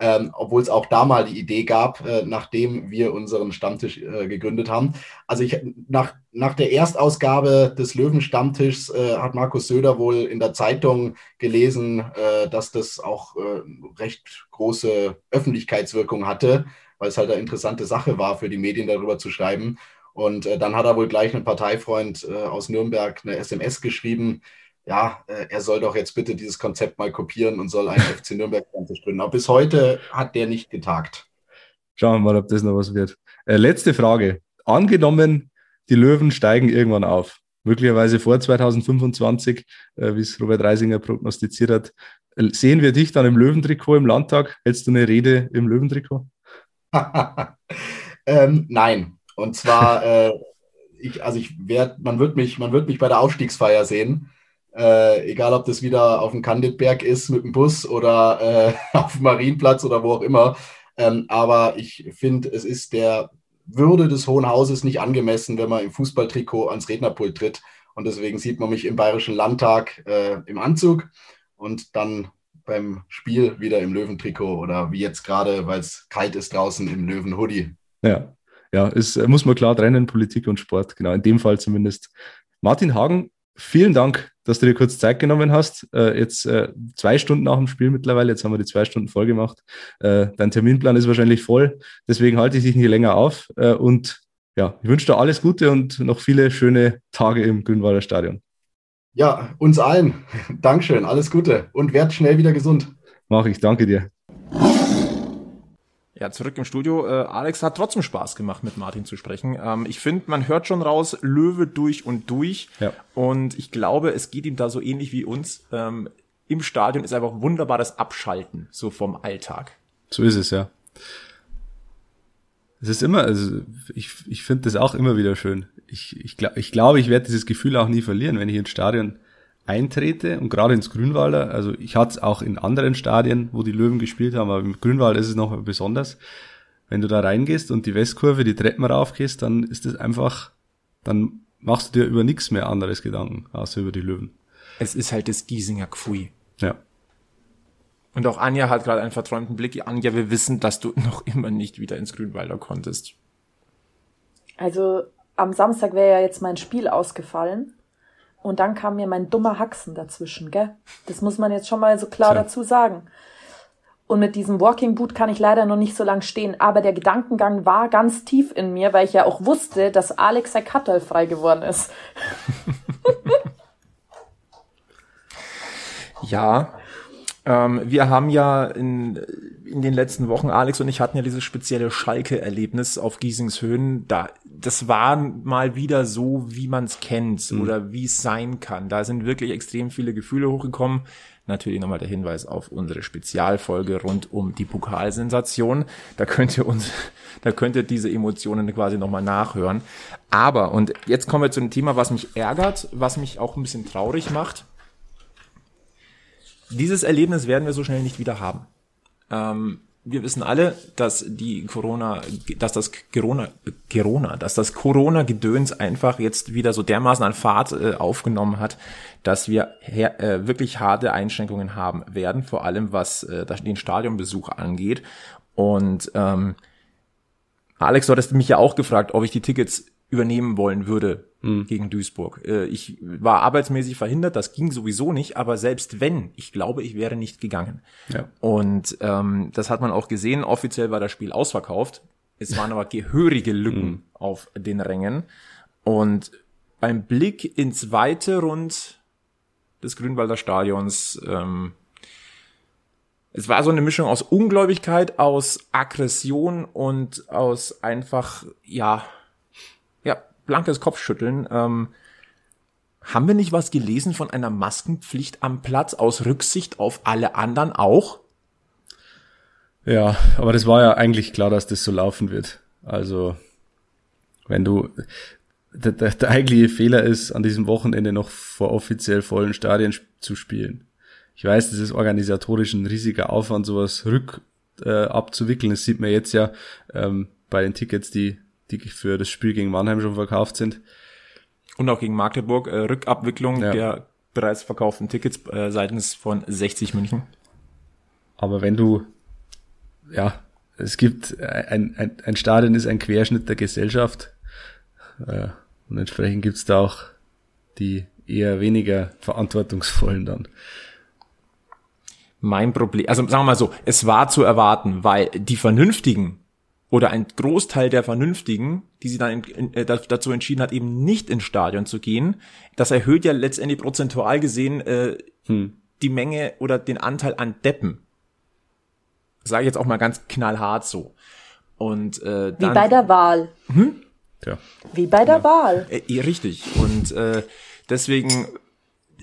ähm, obwohl es auch da mal die Idee gab, äh, nachdem wir unseren Stammtisch äh, gegründet haben. Also ich, nach, nach der Erstausgabe des Löwen-Stammtischs äh, hat Markus Söder wohl in der Zeitung gelesen, äh, dass das auch äh, recht große Öffentlichkeitswirkung hatte weil es halt eine interessante Sache war für die Medien darüber zu schreiben. Und äh, dann hat er wohl gleich einen Parteifreund äh, aus Nürnberg eine SMS geschrieben, ja, äh, er soll doch jetzt bitte dieses Konzept mal kopieren und soll einen FC Nürnberg gründen. Aber bis heute hat der nicht getagt. Schauen wir mal, ob das noch was wird. Äh, letzte Frage. Angenommen, die Löwen steigen irgendwann auf, möglicherweise vor 2025, äh, wie es Robert Reisinger prognostiziert hat. Äh, sehen wir dich dann im Löwentrikot im Landtag? Hältst du eine Rede im Löwentrikot? ähm, nein. Und zwar, äh, ich, also ich werde, man wird mich, man wird mich bei der Aufstiegsfeier sehen. Äh, egal, ob das wieder auf dem Kandidberg ist mit dem Bus oder äh, auf dem Marienplatz oder wo auch immer. Ähm, aber ich finde, es ist der Würde des Hohen Hauses nicht angemessen, wenn man im Fußballtrikot ans Rednerpult tritt. Und deswegen sieht man mich im Bayerischen Landtag äh, im Anzug und dann beim Spiel wieder im Löwentrikot oder wie jetzt gerade, weil es kalt ist draußen im Löwenhoodie. Ja, ja, es äh, muss man klar trennen, Politik und Sport, genau, in dem Fall zumindest. Martin Hagen, vielen Dank, dass du dir kurz Zeit genommen hast. Äh, jetzt äh, zwei Stunden nach dem Spiel mittlerweile, jetzt haben wir die zwei Stunden voll gemacht. Äh, dein Terminplan ist wahrscheinlich voll, deswegen halte ich dich nicht länger auf. Äh, und ja, ich wünsche dir alles Gute und noch viele schöne Tage im Grünwalder Stadion. Ja, uns allen. Dankeschön, alles Gute und werd schnell wieder gesund. Mach ich, danke dir. Ja, zurück im Studio. Äh, Alex hat trotzdem Spaß gemacht, mit Martin zu sprechen. Ähm, ich finde, man hört schon raus, Löwe durch und durch. Ja. Und ich glaube, es geht ihm da so ähnlich wie uns. Ähm, Im Stadion ist einfach wunderbar das Abschalten, so vom Alltag. So ist es, ja. Es ist immer, also ich, ich finde das auch immer wieder schön. Ich, ich, glaub, ich glaube, ich werde dieses Gefühl auch nie verlieren, wenn ich ins Stadion eintrete und gerade ins Grünwalder, also ich hatte es auch in anderen Stadien, wo die Löwen gespielt haben, aber im Grünwald ist es noch besonders. Wenn du da reingehst und die Westkurve, die Treppen raufgehst, dann ist es einfach, dann machst du dir über nichts mehr anderes Gedanken, außer über die Löwen. Es ist halt das Giesinger Gfui. Ja. Und auch Anja hat gerade einen verträumten Blick. Anja, wir wissen, dass du noch immer nicht wieder ins Grünwalder konntest. Also am Samstag wäre ja jetzt mein Spiel ausgefallen. Und dann kam mir mein dummer Haxen dazwischen, gell? Das muss man jetzt schon mal so klar Tja. dazu sagen. Und mit diesem Walking Boot kann ich leider noch nicht so lang stehen, aber der Gedankengang war ganz tief in mir, weil ich ja auch wusste, dass Alex Kattel frei geworden ist. Ja, ähm, wir haben ja in, in den letzten Wochen, Alex und ich hatten ja dieses spezielle Schalke-Erlebnis auf Giesingshöhen. Da, das war mal wieder so, wie man es kennt oder wie es sein kann. Da sind wirklich extrem viele Gefühle hochgekommen. Natürlich nochmal der Hinweis auf unsere Spezialfolge rund um die Pokalsensation. Da könnt ihr uns, da könnt ihr diese Emotionen quasi nochmal nachhören. Aber, und jetzt kommen wir zu einem Thema, was mich ärgert, was mich auch ein bisschen traurig macht dieses Erlebnis werden wir so schnell nicht wieder haben. Ähm, wir wissen alle, dass die Corona, dass das Corona, Corona, dass das Corona-Gedöns einfach jetzt wieder so dermaßen an Fahrt äh, aufgenommen hat, dass wir her, äh, wirklich harte Einschränkungen haben werden, vor allem was äh, den Stadionbesuch angeht. Und ähm, Alex, du hattest mich ja auch gefragt, ob ich die Tickets übernehmen wollen würde gegen Duisburg. Äh, ich war arbeitsmäßig verhindert, das ging sowieso nicht, aber selbst wenn, ich glaube, ich wäre nicht gegangen. Ja. Und ähm, das hat man auch gesehen, offiziell war das Spiel ausverkauft. Es waren aber gehörige Lücken auf den Rängen. Und beim Blick ins weite Rund des Grünwalder Stadions ähm, es war so eine Mischung aus Ungläubigkeit, aus Aggression und aus einfach, ja, ja, blankes Kopfschütteln. Ähm, haben wir nicht was gelesen von einer Maskenpflicht am Platz aus Rücksicht auf alle anderen auch? Ja, aber das war ja eigentlich klar, dass das so laufen wird. Also, wenn du, der, der, der eigentliche Fehler ist, an diesem Wochenende noch vor offiziell vollen Stadien zu spielen. Ich weiß, das ist organisatorisch ein riesiger Aufwand, sowas rück äh, abzuwickeln. Das sieht man jetzt ja ähm, bei den Tickets, die, die für das Spiel gegen Mannheim schon verkauft sind. Und auch gegen Magdeburg, äh, Rückabwicklung Ja. der bereits verkauften Tickets äh, seitens von 60 München. Aber wenn du, ja, es gibt ein, ein, ein Stadion ist ein Querschnitt der Gesellschaft äh, und entsprechend gibt's da auch die eher weniger verantwortungsvollen dann. Mein Problem, also sagen wir mal so, es war zu erwarten, weil die Vernünftigen oder ein Großteil der Vernünftigen, die sie dann in, in, äh, dazu entschieden hat, eben nicht ins Stadion zu gehen, das erhöht ja letztendlich prozentual gesehen äh, die Menge oder den Anteil an Deppen. Sage ich jetzt auch mal ganz knallhart so. Und äh, Wie dann, bei der Wahl. Tja. Wie bei der Wahl. Äh, ja, richtig. Und äh, deswegen,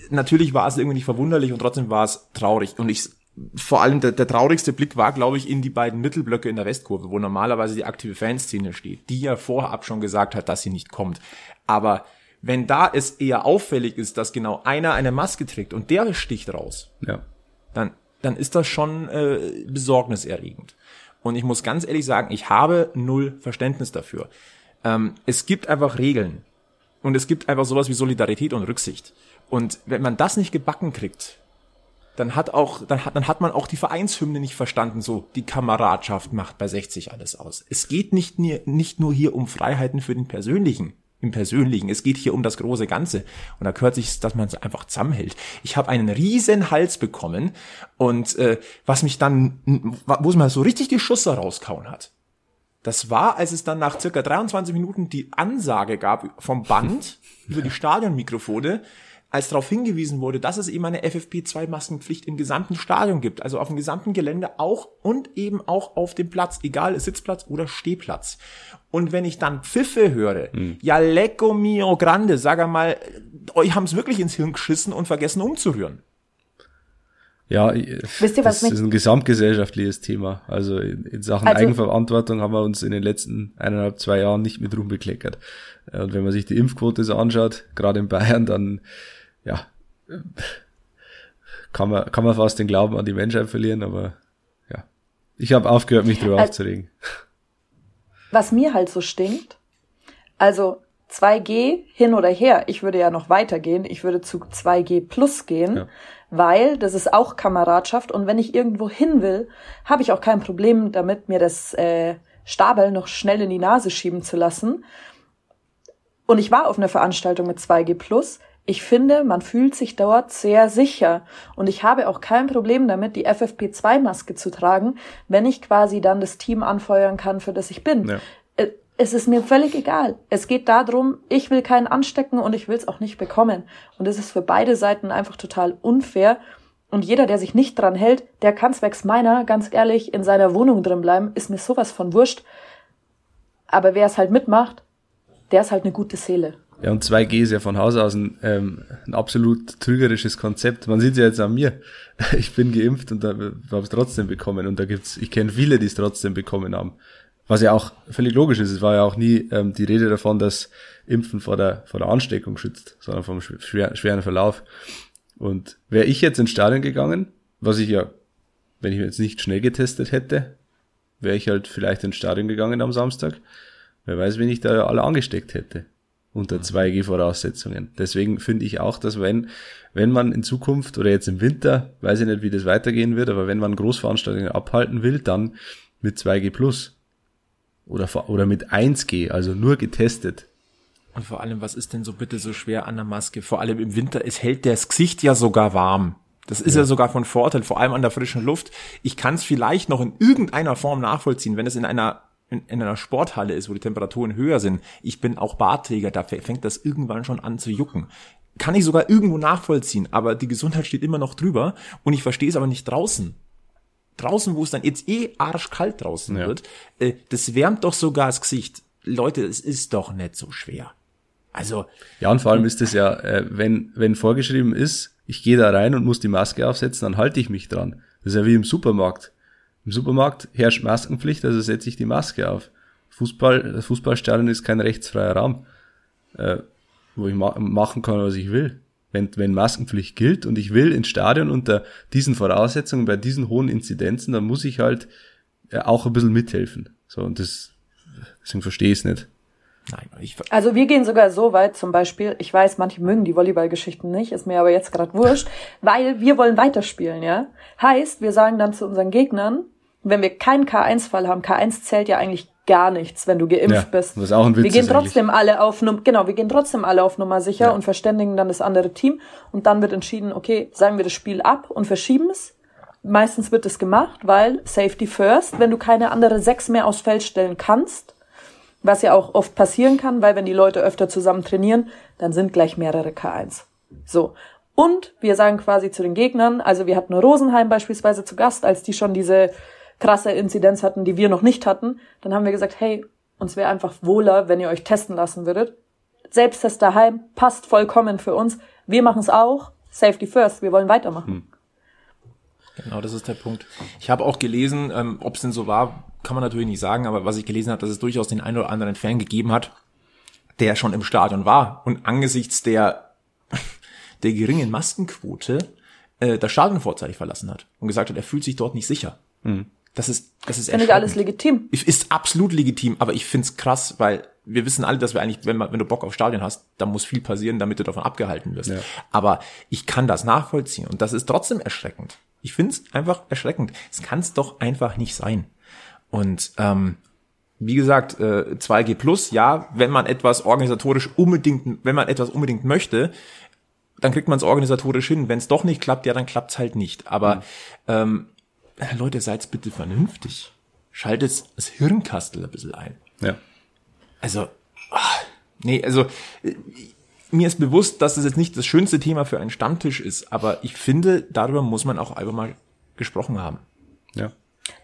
natürlich war es irgendwie nicht verwunderlich und trotzdem war es traurig. Und ich, vor allem der, der traurigste Blick war, glaube ich, in die beiden Mittelblöcke in der Westkurve, wo normalerweise die aktive Fanszene steht, die ja vorab schon gesagt hat, dass sie nicht kommt. Aber wenn da es eher auffällig ist, dass genau einer eine Maske trägt und der sticht raus, Ja. dann, dann ist das schon äh, besorgniserregend. Und ich muss ganz ehrlich sagen, ich habe null Verständnis dafür. Ähm, es gibt einfach Regeln. Und es gibt einfach sowas wie Solidarität und Rücksicht. Und wenn man das nicht gebacken kriegt, dann hat auch, dann hat, dann hat man auch die Vereinshymne nicht verstanden, so, die Kameradschaft macht bei 60 alles aus. Es geht nicht, nicht nur hier um Freiheiten für den Persönlichen, im Persönlichen. Es geht hier um das große Ganze. Und da gehört sich, dass man es einfach zusammenhält. Ich habe einen riesen Hals bekommen und äh, was mich dann, wo es mal so richtig die Schusser rauskauen hat. Das war, als es dann nach circa 23 Minuten die Ansage gab vom Band über die Stadionmikrofone, als darauf hingewiesen wurde, dass es eben eine FFP2-Maskenpflicht im gesamten Stadion gibt, also auf dem gesamten Gelände auch und eben auch auf dem Platz, egal Sitzplatz oder Stehplatz. Und wenn ich dann Pfiffe höre, hm. ja lecco mio grande, sag einmal, euch haben es wirklich ins Hirn geschissen und vergessen umzurühren. Ja, Wisst ihr, was das ist ein gesamtgesellschaftliches Thema. Also in, in Sachen also, Eigenverantwortung haben wir uns in den letzten eineinhalb, zwei Jahren nicht mit rumbekleckert. Und wenn man sich die Impfquote so anschaut, gerade in Bayern, dann ja, kann man, kann man fast den Glauben an die Menschheit verlieren, aber ja. Ich habe aufgehört, mich drüber also, aufzuregen. Was mir halt so stinkt, also 2G hin oder her, ich würde ja noch weitergehen, ich würde zu 2G plus gehen. Ja weil das ist auch Kameradschaft und wenn ich irgendwo hin will, habe ich auch kein Problem damit, mir das äh, Stabel noch schnell in die Nase schieben zu lassen. Und ich war auf einer Veranstaltung mit 2G+. Ich finde, man fühlt sich dort sehr sicher. Und ich habe auch kein Problem damit, die FFP2-Maske zu tragen, wenn ich quasi dann das Team anfeuern kann, für das ich bin. Ja es ist mir völlig egal. Es geht darum, ich will keinen anstecken und ich will es auch nicht bekommen. Und es ist für beide Seiten einfach total unfair. Und jeder, der sich nicht dran hält, der kann zwecks meiner, ganz ehrlich, in seiner Wohnung drin bleiben, ist mir sowas von wurscht. Aber wer es halt mitmacht, der ist halt eine gute Seele. Ja, und 2G ist ja von Haus aus ein, ähm, ein absolut trügerisches Konzept. Man sieht ja jetzt an mir. Ich bin geimpft und habe es trotzdem bekommen. Und da gibt's, ich kenne viele, die es trotzdem bekommen haben. Was ja auch völlig logisch ist. Es war ja auch nie ähm, die Rede davon, dass Impfen vor der, vor der Ansteckung schützt, sondern vom schwer, schweren Verlauf. Und wäre ich jetzt ins Stadion gegangen, was ich ja, wenn ich jetzt nicht schnell getestet hätte, wäre ich halt vielleicht ins Stadion gegangen am Samstag. Wer weiß, wen ich da alle angesteckt hätte unter 2G-Voraussetzungen. Deswegen finde ich auch, dass wenn, wenn man in Zukunft oder jetzt im Winter, weiß ich nicht, wie das weitergehen wird, aber wenn man Großveranstaltungen abhalten will, dann mit 2G plus. Oder, oder mit 1G, also nur getestet. Und vor allem, was ist denn so bitte so schwer an der Maske? Vor allem im Winter, es hält das Gesicht ja sogar warm. Das ist ja. ja sogar von Vorteil, vor allem an der frischen Luft. Ich kann es vielleicht noch in irgendeiner Form nachvollziehen, wenn es in einer in, in einer Sporthalle ist, wo die Temperaturen höher sind. Ich bin auch Bartträger, da fängt das irgendwann schon an zu jucken. Kann ich sogar irgendwo nachvollziehen, aber die Gesundheit steht immer noch drüber und ich verstehe es aber nicht draußen draußen, wo es dann jetzt eh arschkalt draußen ja. wird, äh, das wärmt doch sogar das Gesicht. Leute, es ist doch nicht so schwer. Also. Ja, und vor allem ist es ja, äh, wenn, wenn vorgeschrieben ist, ich gehe da rein und muss die Maske aufsetzen, dann halte ich mich dran. Das ist ja wie im Supermarkt. Im Supermarkt herrscht Maskenpflicht, also setze ich die Maske auf. Fußball, das Fußballstadion ist kein rechtsfreier Raum, äh, wo ich ma machen kann, was ich will wenn, wenn Maskenpflicht gilt und ich will ins Stadion unter diesen Voraussetzungen, bei diesen hohen Inzidenzen, dann muss ich halt äh, auch ein bisschen mithelfen. So, und das, deswegen verstehe ich es nicht. Nein, ich also wir gehen sogar so weit, zum Beispiel, ich weiß, manche mögen die Volleyballgeschichten nicht, ist mir aber jetzt gerade wurscht, weil wir wollen weiterspielen, ja. Heißt, wir sagen dann zu unseren Gegnern, wenn wir keinen K1-Fall haben, K1 zählt ja eigentlich gar nichts, wenn du geimpft ja, bist. Was auch ein Witz wir gehen trotzdem eigentlich. alle auf Nummer, genau, wir gehen trotzdem alle auf Nummer sicher ja. und verständigen dann das andere Team und dann wird entschieden, okay, sagen wir das Spiel ab und verschieben es. Meistens wird es gemacht, weil Safety first, wenn du keine andere sechs mehr aufs Feld stellen kannst, was ja auch oft passieren kann, weil wenn die Leute öfter zusammen trainieren, dann sind gleich mehrere K1. So. Und wir sagen quasi zu den Gegnern, also wir hatten Rosenheim beispielsweise zu Gast, als die schon diese krasse Inzidenz hatten, die wir noch nicht hatten, dann haben wir gesagt, hey, uns wäre einfach wohler, wenn ihr euch testen lassen würdet. Selbsttest daheim passt vollkommen für uns. Wir machen es auch. Safety first. Wir wollen weitermachen. Hm. Genau, das ist der Punkt. Ich habe auch gelesen, ähm, ob es denn so war, kann man natürlich nicht sagen, aber was ich gelesen habe, dass es durchaus den einen oder anderen Fan gegeben hat, der schon im Stadion war und angesichts der der geringen Maskenquote äh, das Stadion vorzeitig verlassen hat und gesagt hat, er fühlt sich dort nicht sicher. Mhm. Das ist, das ist Finde ich alles legitim. Ist absolut legitim, aber ich find's krass, weil wir wissen alle, dass wir eigentlich, wenn, man, wenn du Bock auf Stadion hast, dann muss viel passieren, damit du davon abgehalten wirst. Ja. Aber ich kann das nachvollziehen und das ist trotzdem erschreckend. Ich find's einfach erschreckend. Es kann's doch einfach nicht sein. Und ähm, wie gesagt, äh, 2G plus, ja, wenn man etwas organisatorisch unbedingt, wenn man etwas unbedingt möchte, dann kriegt man es organisatorisch hin. Wenn es doch nicht klappt, ja, dann klappt's halt nicht. Aber mhm. ähm, Leute, seid bitte vernünftig. Schaltet das Hirnkastel ein bisschen ein. Ja. Also, ach, nee, also mir ist bewusst, dass es jetzt nicht das schönste Thema für einen Stammtisch ist, aber ich finde, darüber muss man auch einfach mal gesprochen haben. Ja.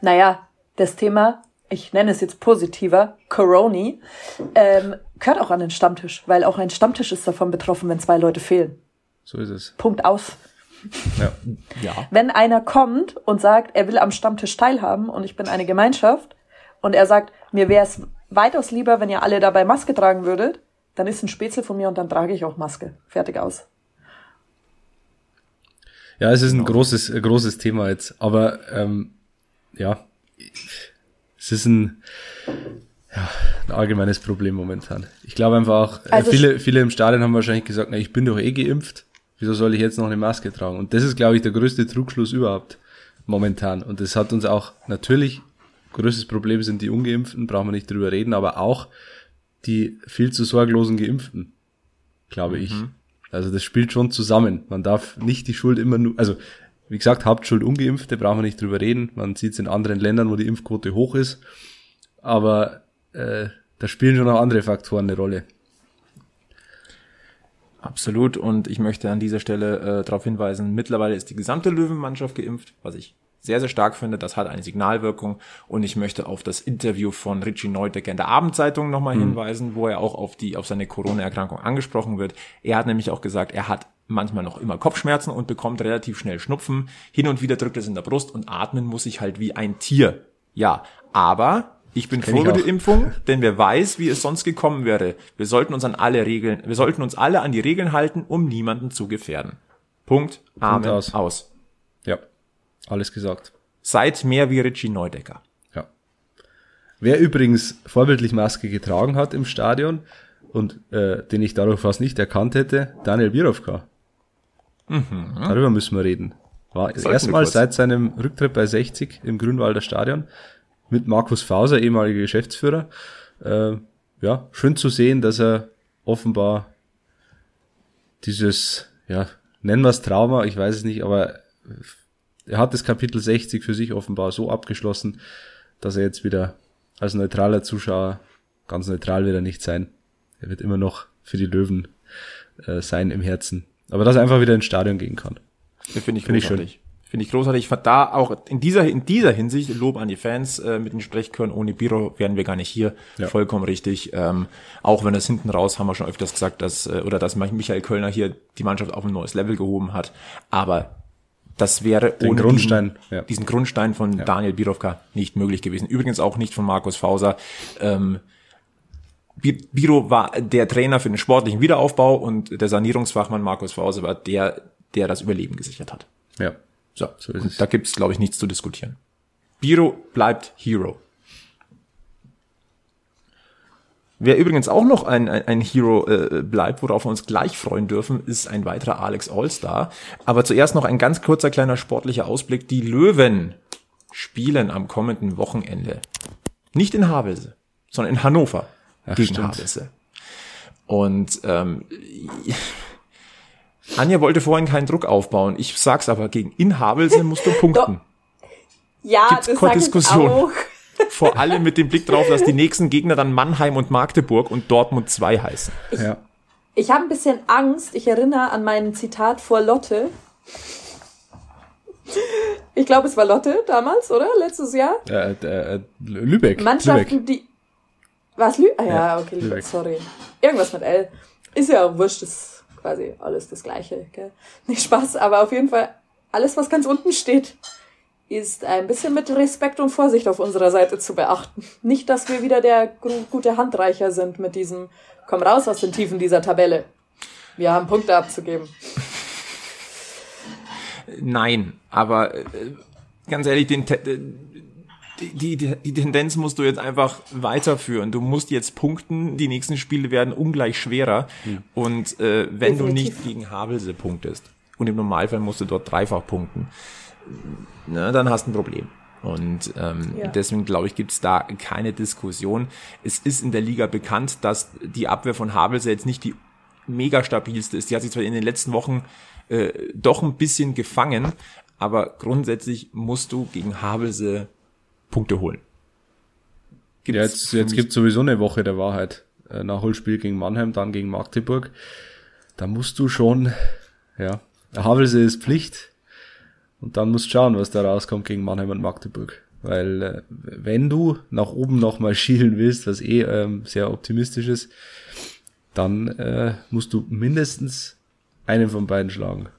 Naja, das Thema, ich nenne es jetzt positiver, Coroni, ähm, gehört auch an den Stammtisch, weil auch ein Stammtisch ist davon betroffen, wenn zwei Leute fehlen. So ist es. Punkt aus. Ja. Ja. Wenn einer kommt und sagt, er will am Stammtisch teilhaben und ich bin eine Gemeinschaft und er sagt, mir wäre es weitaus lieber, wenn ihr alle dabei Maske tragen würdet, dann ist ein Spätzle von mir und dann trage ich auch Maske. Fertig aus. Ja, es ist ein großes, ein großes Thema jetzt. Aber ähm, ja, es ist ein, ja, ein allgemeines Problem momentan. Ich glaube einfach auch, äh, Also viele, viele im Stadion haben wahrscheinlich gesagt, na, ich bin doch eh geimpft. Wieso soll ich jetzt noch eine Maske tragen? Und das ist, glaube ich, der größte Trugschluss überhaupt momentan. Und das hat uns auch natürlich, größtes Problem sind die Ungeimpften, brauchen wir nicht drüber reden, aber auch die viel zu sorglosen Geimpften, glaube ich. Also das spielt schon zusammen. Man darf nicht die Schuld immer nur, also wie gesagt, Hauptschuld Ungeimpfte, brauchen wir nicht drüber reden. Man sieht es in anderen Ländern, wo die Impfquote hoch ist. Aber äh, da spielen schon auch andere Faktoren eine Rolle. Absolut. Und ich möchte an dieser Stelle äh, darauf hinweisen, mittlerweile ist die gesamte Löwenmannschaft geimpft, was ich sehr, sehr stark finde. Das hat eine Signalwirkung. Und ich möchte auf das Interview von Richie Neudecker in der Abendzeitung nochmal hinweisen, wo er auch auf die, auf seine Corona-Erkrankung angesprochen wird. Er hat nämlich auch gesagt, er hat manchmal noch immer Kopfschmerzen und bekommt relativ schnell Schnupfen. Hin und wieder drückt es in der Brust und atmen muss ich halt wie ein Tier. Ja, aber ich bin froh über die. Impfung, denn wer weiß, wie es sonst gekommen wäre. Wir sollten uns an alle Regeln, wir sollten uns alle an die Regeln halten, um niemanden zu gefährden. Punkt. Amen. aus. aus. Ja, alles gesagt. Seid mehr wie Richie Neudecker. Ja. Wer übrigens vorbildlich Maske getragen hat im Stadion und äh, den ich dadurch fast nicht erkannt hätte, Daniel Birovka. Darüber müssen wir reden. War Mhm. erstmal seit seinem Rücktritt bei 60 im Grünwalder Stadion mit Markus Fauser, ehemaliger Geschäftsführer. Äh, ja, schön zu sehen, dass er offenbar dieses, ja, nennen wir es Trauma, ich weiß es nicht, aber er hat das Kapitel 60 für sich offenbar so abgeschlossen, dass er jetzt wieder als neutraler Zuschauer, ganz neutral wird er nicht sein. Er wird immer noch für die Löwen äh, sein im Herzen. Aber dass er einfach wieder ins Stadion gehen kann. Finde ich Finde ich großartig. Finde ich großartig. Ich fand da auch in dieser, in dieser Hinsicht Lob an die Fans äh, mit den Sprechchören. Ohne Biro wären wir gar nicht hier. Ja. Vollkommen richtig. Ähm, auch wenn das hinten raus, haben wir schon öfters gesagt, dass, äh, oder dass Michael Kölner hier die Mannschaft auf ein neues Level gehoben hat. Aber das wäre Den ohne Grundstein, diesen, ja. diesen Grundstein von Daniel Birovka nicht möglich gewesen. Übrigens auch nicht von Markus Fauser. Ähm, Bi- Biro war der Trainer für den sportlichen Wiederaufbau und der Sanierungsfachmann Markus Fauser war der, der das Überleben gesichert hat. Ja. So, So ist es. da gibt's glaube ich, nichts zu diskutieren. Biro bleibt Hero. Wer übrigens auch noch ein, ein, ein Hero äh, bleibt, worauf wir uns gleich freuen dürfen, ist ein weiterer Alex Allstar. Aber zuerst noch ein ganz kurzer kleiner sportlicher Ausblick. Die Löwen spielen am kommenden Wochenende. Nicht in Havelse, sondern in Hannover Ach, gegen stimmt. Havelse. Und ähm, Anja wollte vorhin keinen Druck aufbauen. Ich sag's aber, gegen in Havelse musst du punkten. Ja, Gibt's das keine ich Diskussion. auch. Vor allem mit dem Blick drauf, dass die nächsten Gegner dann Mannheim und Magdeburg und Dortmund 2 heißen. Ja. Ich habe ein bisschen Angst. Ich erinnere an mein Zitat vor Lotte. Ich glaube, es war Lotte damals, oder? Letztes Jahr. Äh, äh, Lübeck. Mannschaften, Lübeck. die. Was? Lü ah, ja, Ja, okay, Lübeck, Lübeck. sorry. Irgendwas mit L. Ist ja auch wurscht, ist quasi alles das Gleiche, gell? Nicht Spaß, aber auf jeden Fall, alles, was ganz unten steht, ist ein bisschen mit Respekt und Vorsicht auf unserer Seite zu beachten. Nicht, dass wir wieder der gute Handreicher sind mit diesem Komm raus aus den Tiefen dieser Tabelle. Wir haben Punkte abzugeben. Nein, aber äh, ganz ehrlich, den, äh, die, die, die Tendenz musst du jetzt einfach weiterführen. Du musst jetzt punkten, die nächsten Spiele werden ungleich schwerer. Und äh, wenn du Definitiv. nicht gegen Havelse punktest, und im Normalfall musst du dort dreifach punkten, ne, dann hast du ein Problem. Und ähm, Ja. deswegen glaube ich, gibt's da keine Diskussion. Es ist in der Liga bekannt, dass die Abwehr von Havelse jetzt nicht die mega stabilste ist. Die hat sich zwar in den letzten Wochen äh, doch ein bisschen gefangen, aber grundsätzlich musst du gegen Havelse Punkte holen. Gibt's Ja, jetzt, jetzt gibt sowieso eine Woche der Wahrheit. Äh, Nachholspiel gegen Mannheim, dann gegen Magdeburg. da musst du schon, ja, Havelse ist Pflicht und dann musst du schauen, was da rauskommt gegen Mannheim und Magdeburg. Weil äh, wenn du nach oben nochmal schielen willst, was eh ähm, sehr optimistisch ist, dann äh, musst du mindestens einen von beiden schlagen.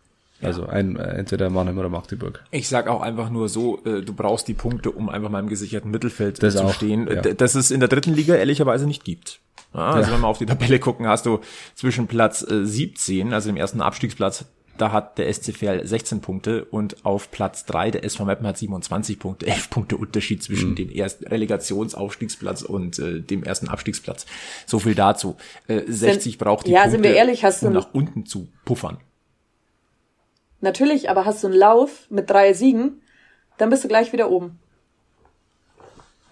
Also ein, äh, entweder Mannheim oder Magdeburg. Ich sag auch einfach nur so, äh, du brauchst die Punkte, um einfach mal im gesicherten Mittelfeld Das zu auch, stehen, ja. D- das es in der dritten Liga ehrlicherweise nicht gibt. Ja, also Ja. wenn wir auf die Tabelle gucken, hast du zwischen Platz äh, 17, also dem ersten Abstiegsplatz, da hat der SC Verl 16 Punkte und auf Platz 3 der SV Meppen hat 27 Punkte, 11 Punkte Unterschied zwischen Mhm. dem ersten Relegationsaufstiegsplatz und äh, dem ersten Abstiegsplatz. So viel dazu. Äh, 60 braucht die ja, Punkte, sind wir ehrlich, hast du um ein- nach unten zu puffern. Natürlich, aber hast du einen Lauf mit drei Siegen, dann bist du gleich wieder oben.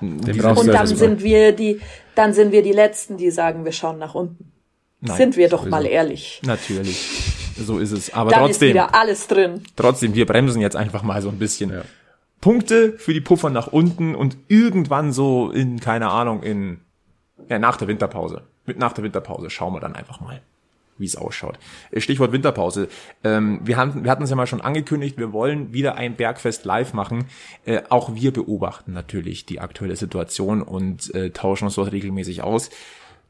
Den Und dann sind wir die, dann sind wir die Letzten, die sagen, wir schauen nach unten. Nein, sind wir doch sowieso. mal ehrlich. Natürlich. So ist es. Aber Dann ist trotzdem, wieder alles drin. trotzdem, wir bremsen jetzt einfach mal so ein bisschen. Ja. Punkte für die Puffer nach unten und irgendwann so in, keine Ahnung, in, ja, nach der Winterpause. Mit nach der Winterpause schauen wir dann einfach mal, wie es ausschaut. Äh, Stichwort Winterpause. Ähm, wir, haben, wir hatten es ja mal schon angekündigt, wir wollen wieder ein Bergfest live machen. Äh, auch wir beobachten natürlich die aktuelle Situation und äh, tauschen uns dort regelmäßig aus.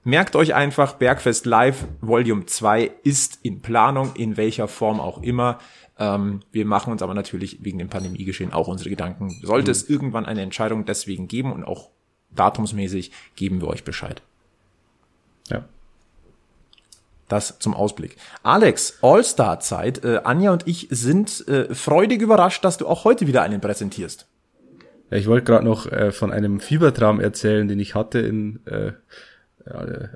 Merkt euch einfach, Bergfest Live Volume 2 ist in Planung, in welcher Form auch immer. Ähm, wir machen uns aber natürlich wegen dem Pandemiegeschehen auch unsere Gedanken. Sollte es irgendwann eine Entscheidung deswegen geben und auch datumsmäßig, geben wir euch Bescheid. Ja. Das zum Ausblick. Alex, All-Star-Zeit. Äh, Anja und ich sind äh, freudig überrascht, dass du auch heute wieder einen präsentierst. Ja, ich wollte gerade noch äh, von einem Fiebertraum erzählen, den ich hatte in, äh,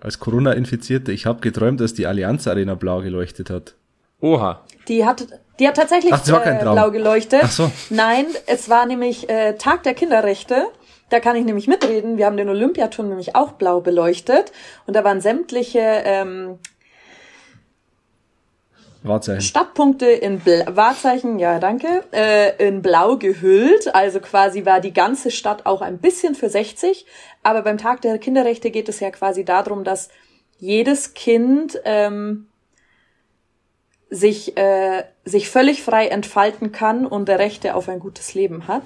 als Corona-Infizierte. Ich habe geträumt, dass die Allianz Arena blau geleuchtet hat. Oha. Die hat, die hat tatsächlich Ach, äh, blau geleuchtet. Ach so. Nein, es war nämlich äh, Tag der Kinderrechte. Da kann ich nämlich mitreden. Wir haben den Olympiaturm nämlich auch blau beleuchtet. Und da waren sämtliche ähm, Wahrzeichen. Stadtpunkte in Bla Wahrzeichen, ja danke, äh, in Blau gehüllt. Also quasi war die ganze Stadt auch ein bisschen für 60. Aber beim Tag der Kinderrechte geht es ja quasi darum, dass jedes Kind ähm, sich, äh, sich völlig frei entfalten kann und der Rechte auf ein gutes Leben hat.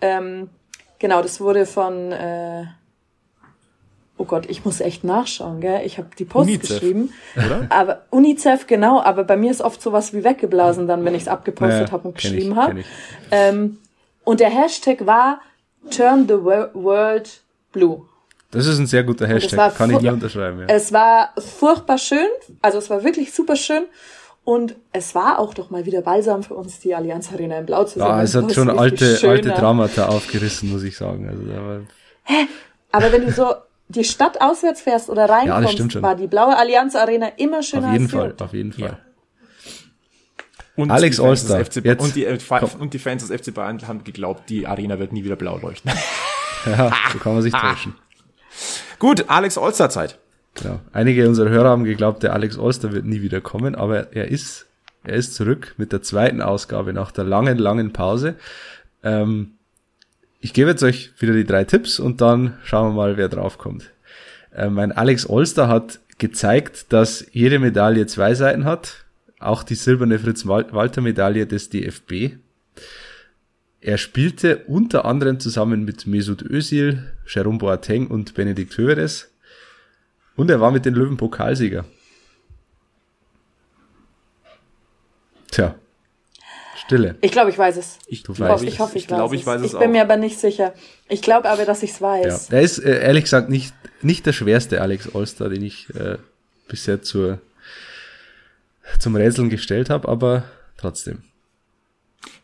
Ähm, genau, das wurde von, äh, oh Gott, ich muss echt nachschauen, gell? Ich habe die Post UNICEF, geschrieben. oder? Aber UNICEF, genau, aber bei mir ist oft sowas wie weggeblasen dann, wenn ich es abgepostet Ja, habe und geschrieben habe. Ähm, und der Hashtag war Turn the Wo- World Blue. Das ist ein sehr guter Hashtag, kann ich nur unterschreiben. Ja. Es war furchtbar schön, also es war wirklich super schön. Und es war auch doch mal wieder balsam für uns, die Allianz Arena in Blau zu sehen. Ah, es hat schon alte, schöner. alte Dramata aufgerissen, muss ich sagen. Also, war, Aber wenn du so die Stadt auswärts fährst oder reinkommst, stimmt schon. war die blaue Allianz Arena immer schöner auf jeden als Fall, auf jeden Fall. Und Alex die Fans des Allstar, FC jetzt und, die, äh, und die Fans des FC Bayern haben geglaubt, die Arena wird nie wieder blau leuchten. Ja, so kann man sich täuschen. Gut, Alex Allstar Zeit. Genau. Einige unserer Hörer haben geglaubt, der Alex Oster wird nie wieder kommen, aber er ist, er ist zurück mit der zweiten Ausgabe nach der langen, langen Pause. Ähm, ich gebe jetzt euch wieder die drei Tipps und dann schauen wir mal, wer draufkommt. Äh, mein Alex Olster hat gezeigt, dass jede Medaille zwei Seiten hat, auch die silberne Fritz-Walter-Medaille des DFB. Er spielte unter anderem zusammen mit Mesut Özil, Jerome Boateng und Benedikt Hövedes. Und er war mit den Löwen Pokalsieger. Tja. Stille. Ich glaube, ich weiß es. Ich, Du weißt ich hoffe, ich, ich glaube, weiß ich weiß es Ich bin auch. mir aber nicht sicher. Ich glaube aber, dass ich es Ja. weiß. Er ist äh, ehrlich gesagt nicht, nicht der schwerste Alex Allstar, den ich äh, bisher zur, zum Rätseln gestellt habe, aber trotzdem.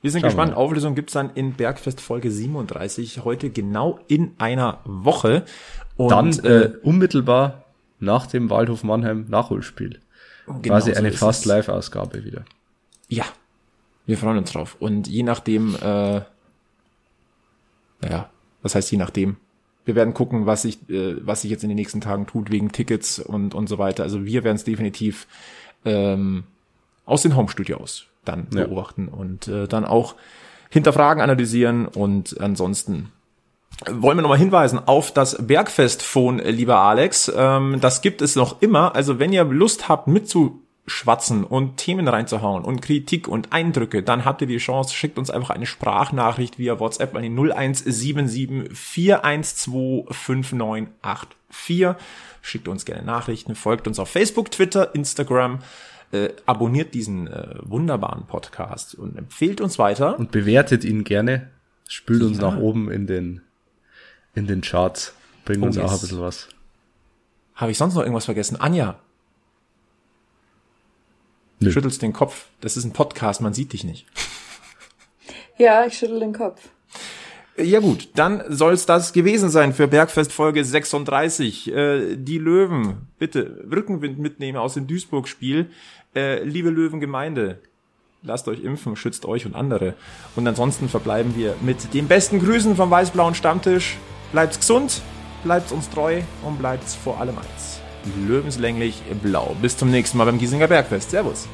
Wir sind Schauen wir gespannt. mal. Auflösung gibt's dann in Bergfest Folge 37, heute genau in einer Woche. Und, Dann äh, unmittelbar nach dem Waldhof Mannheim Nachholspiel. genau Quasi so eine fast. Live-Ausgabe wieder. Ja, wir freuen uns drauf. Und je nachdem, äh, naja, was heißt je nachdem? Wir werden gucken, was sich, äh, was sich jetzt in den nächsten Tagen tut wegen Tickets und und so weiter. Also wir werden es definitiv ähm, aus den Home-Studios dann Ja. beobachten und äh, dann auch hinterfragen, analysieren und ansonsten wollen wir nochmal hinweisen auf das Bergfest-Phone, lieber Alex. Ähm, das gibt es noch immer. Also wenn ihr Lust habt, mitzu schwatzen und Themen reinzuhauen und Kritik und Eindrücke, dann habt ihr die Chance, schickt uns einfach eine Sprachnachricht via WhatsApp an die 0177 412 5984. Schickt uns gerne Nachrichten, folgt uns auf Facebook, Twitter, Instagram, äh, abonniert diesen äh, wunderbaren Podcast und empfehlt uns weiter. Und bewertet ihn gerne. Spült uns nach oben in den, in den Charts. Bringt Oh, uns auch ein bisschen was. Habe ich sonst noch irgendwas vergessen? Anja, Nö. schüttelst den Kopf. Das ist ein Podcast, man sieht dich nicht. Ja, ich schüttel den Kopf. Ja gut, dann soll's das gewesen sein für Bergfest Folge 36. Äh, die Löwen, bitte Rückenwind mitnehmen aus dem Duisburg-Spiel. Äh, liebe Löwengemeinde, lasst euch impfen, schützt euch und andere. Und ansonsten verbleiben wir mit den besten Grüßen vom weiß-blauen Stammtisch. Bleibt's gesund, bleibt's uns treu und bleibt's vor allem eins. Löwenslänglich blau. Bis zum nächsten Mal beim Giesinger Bergfest. Servus.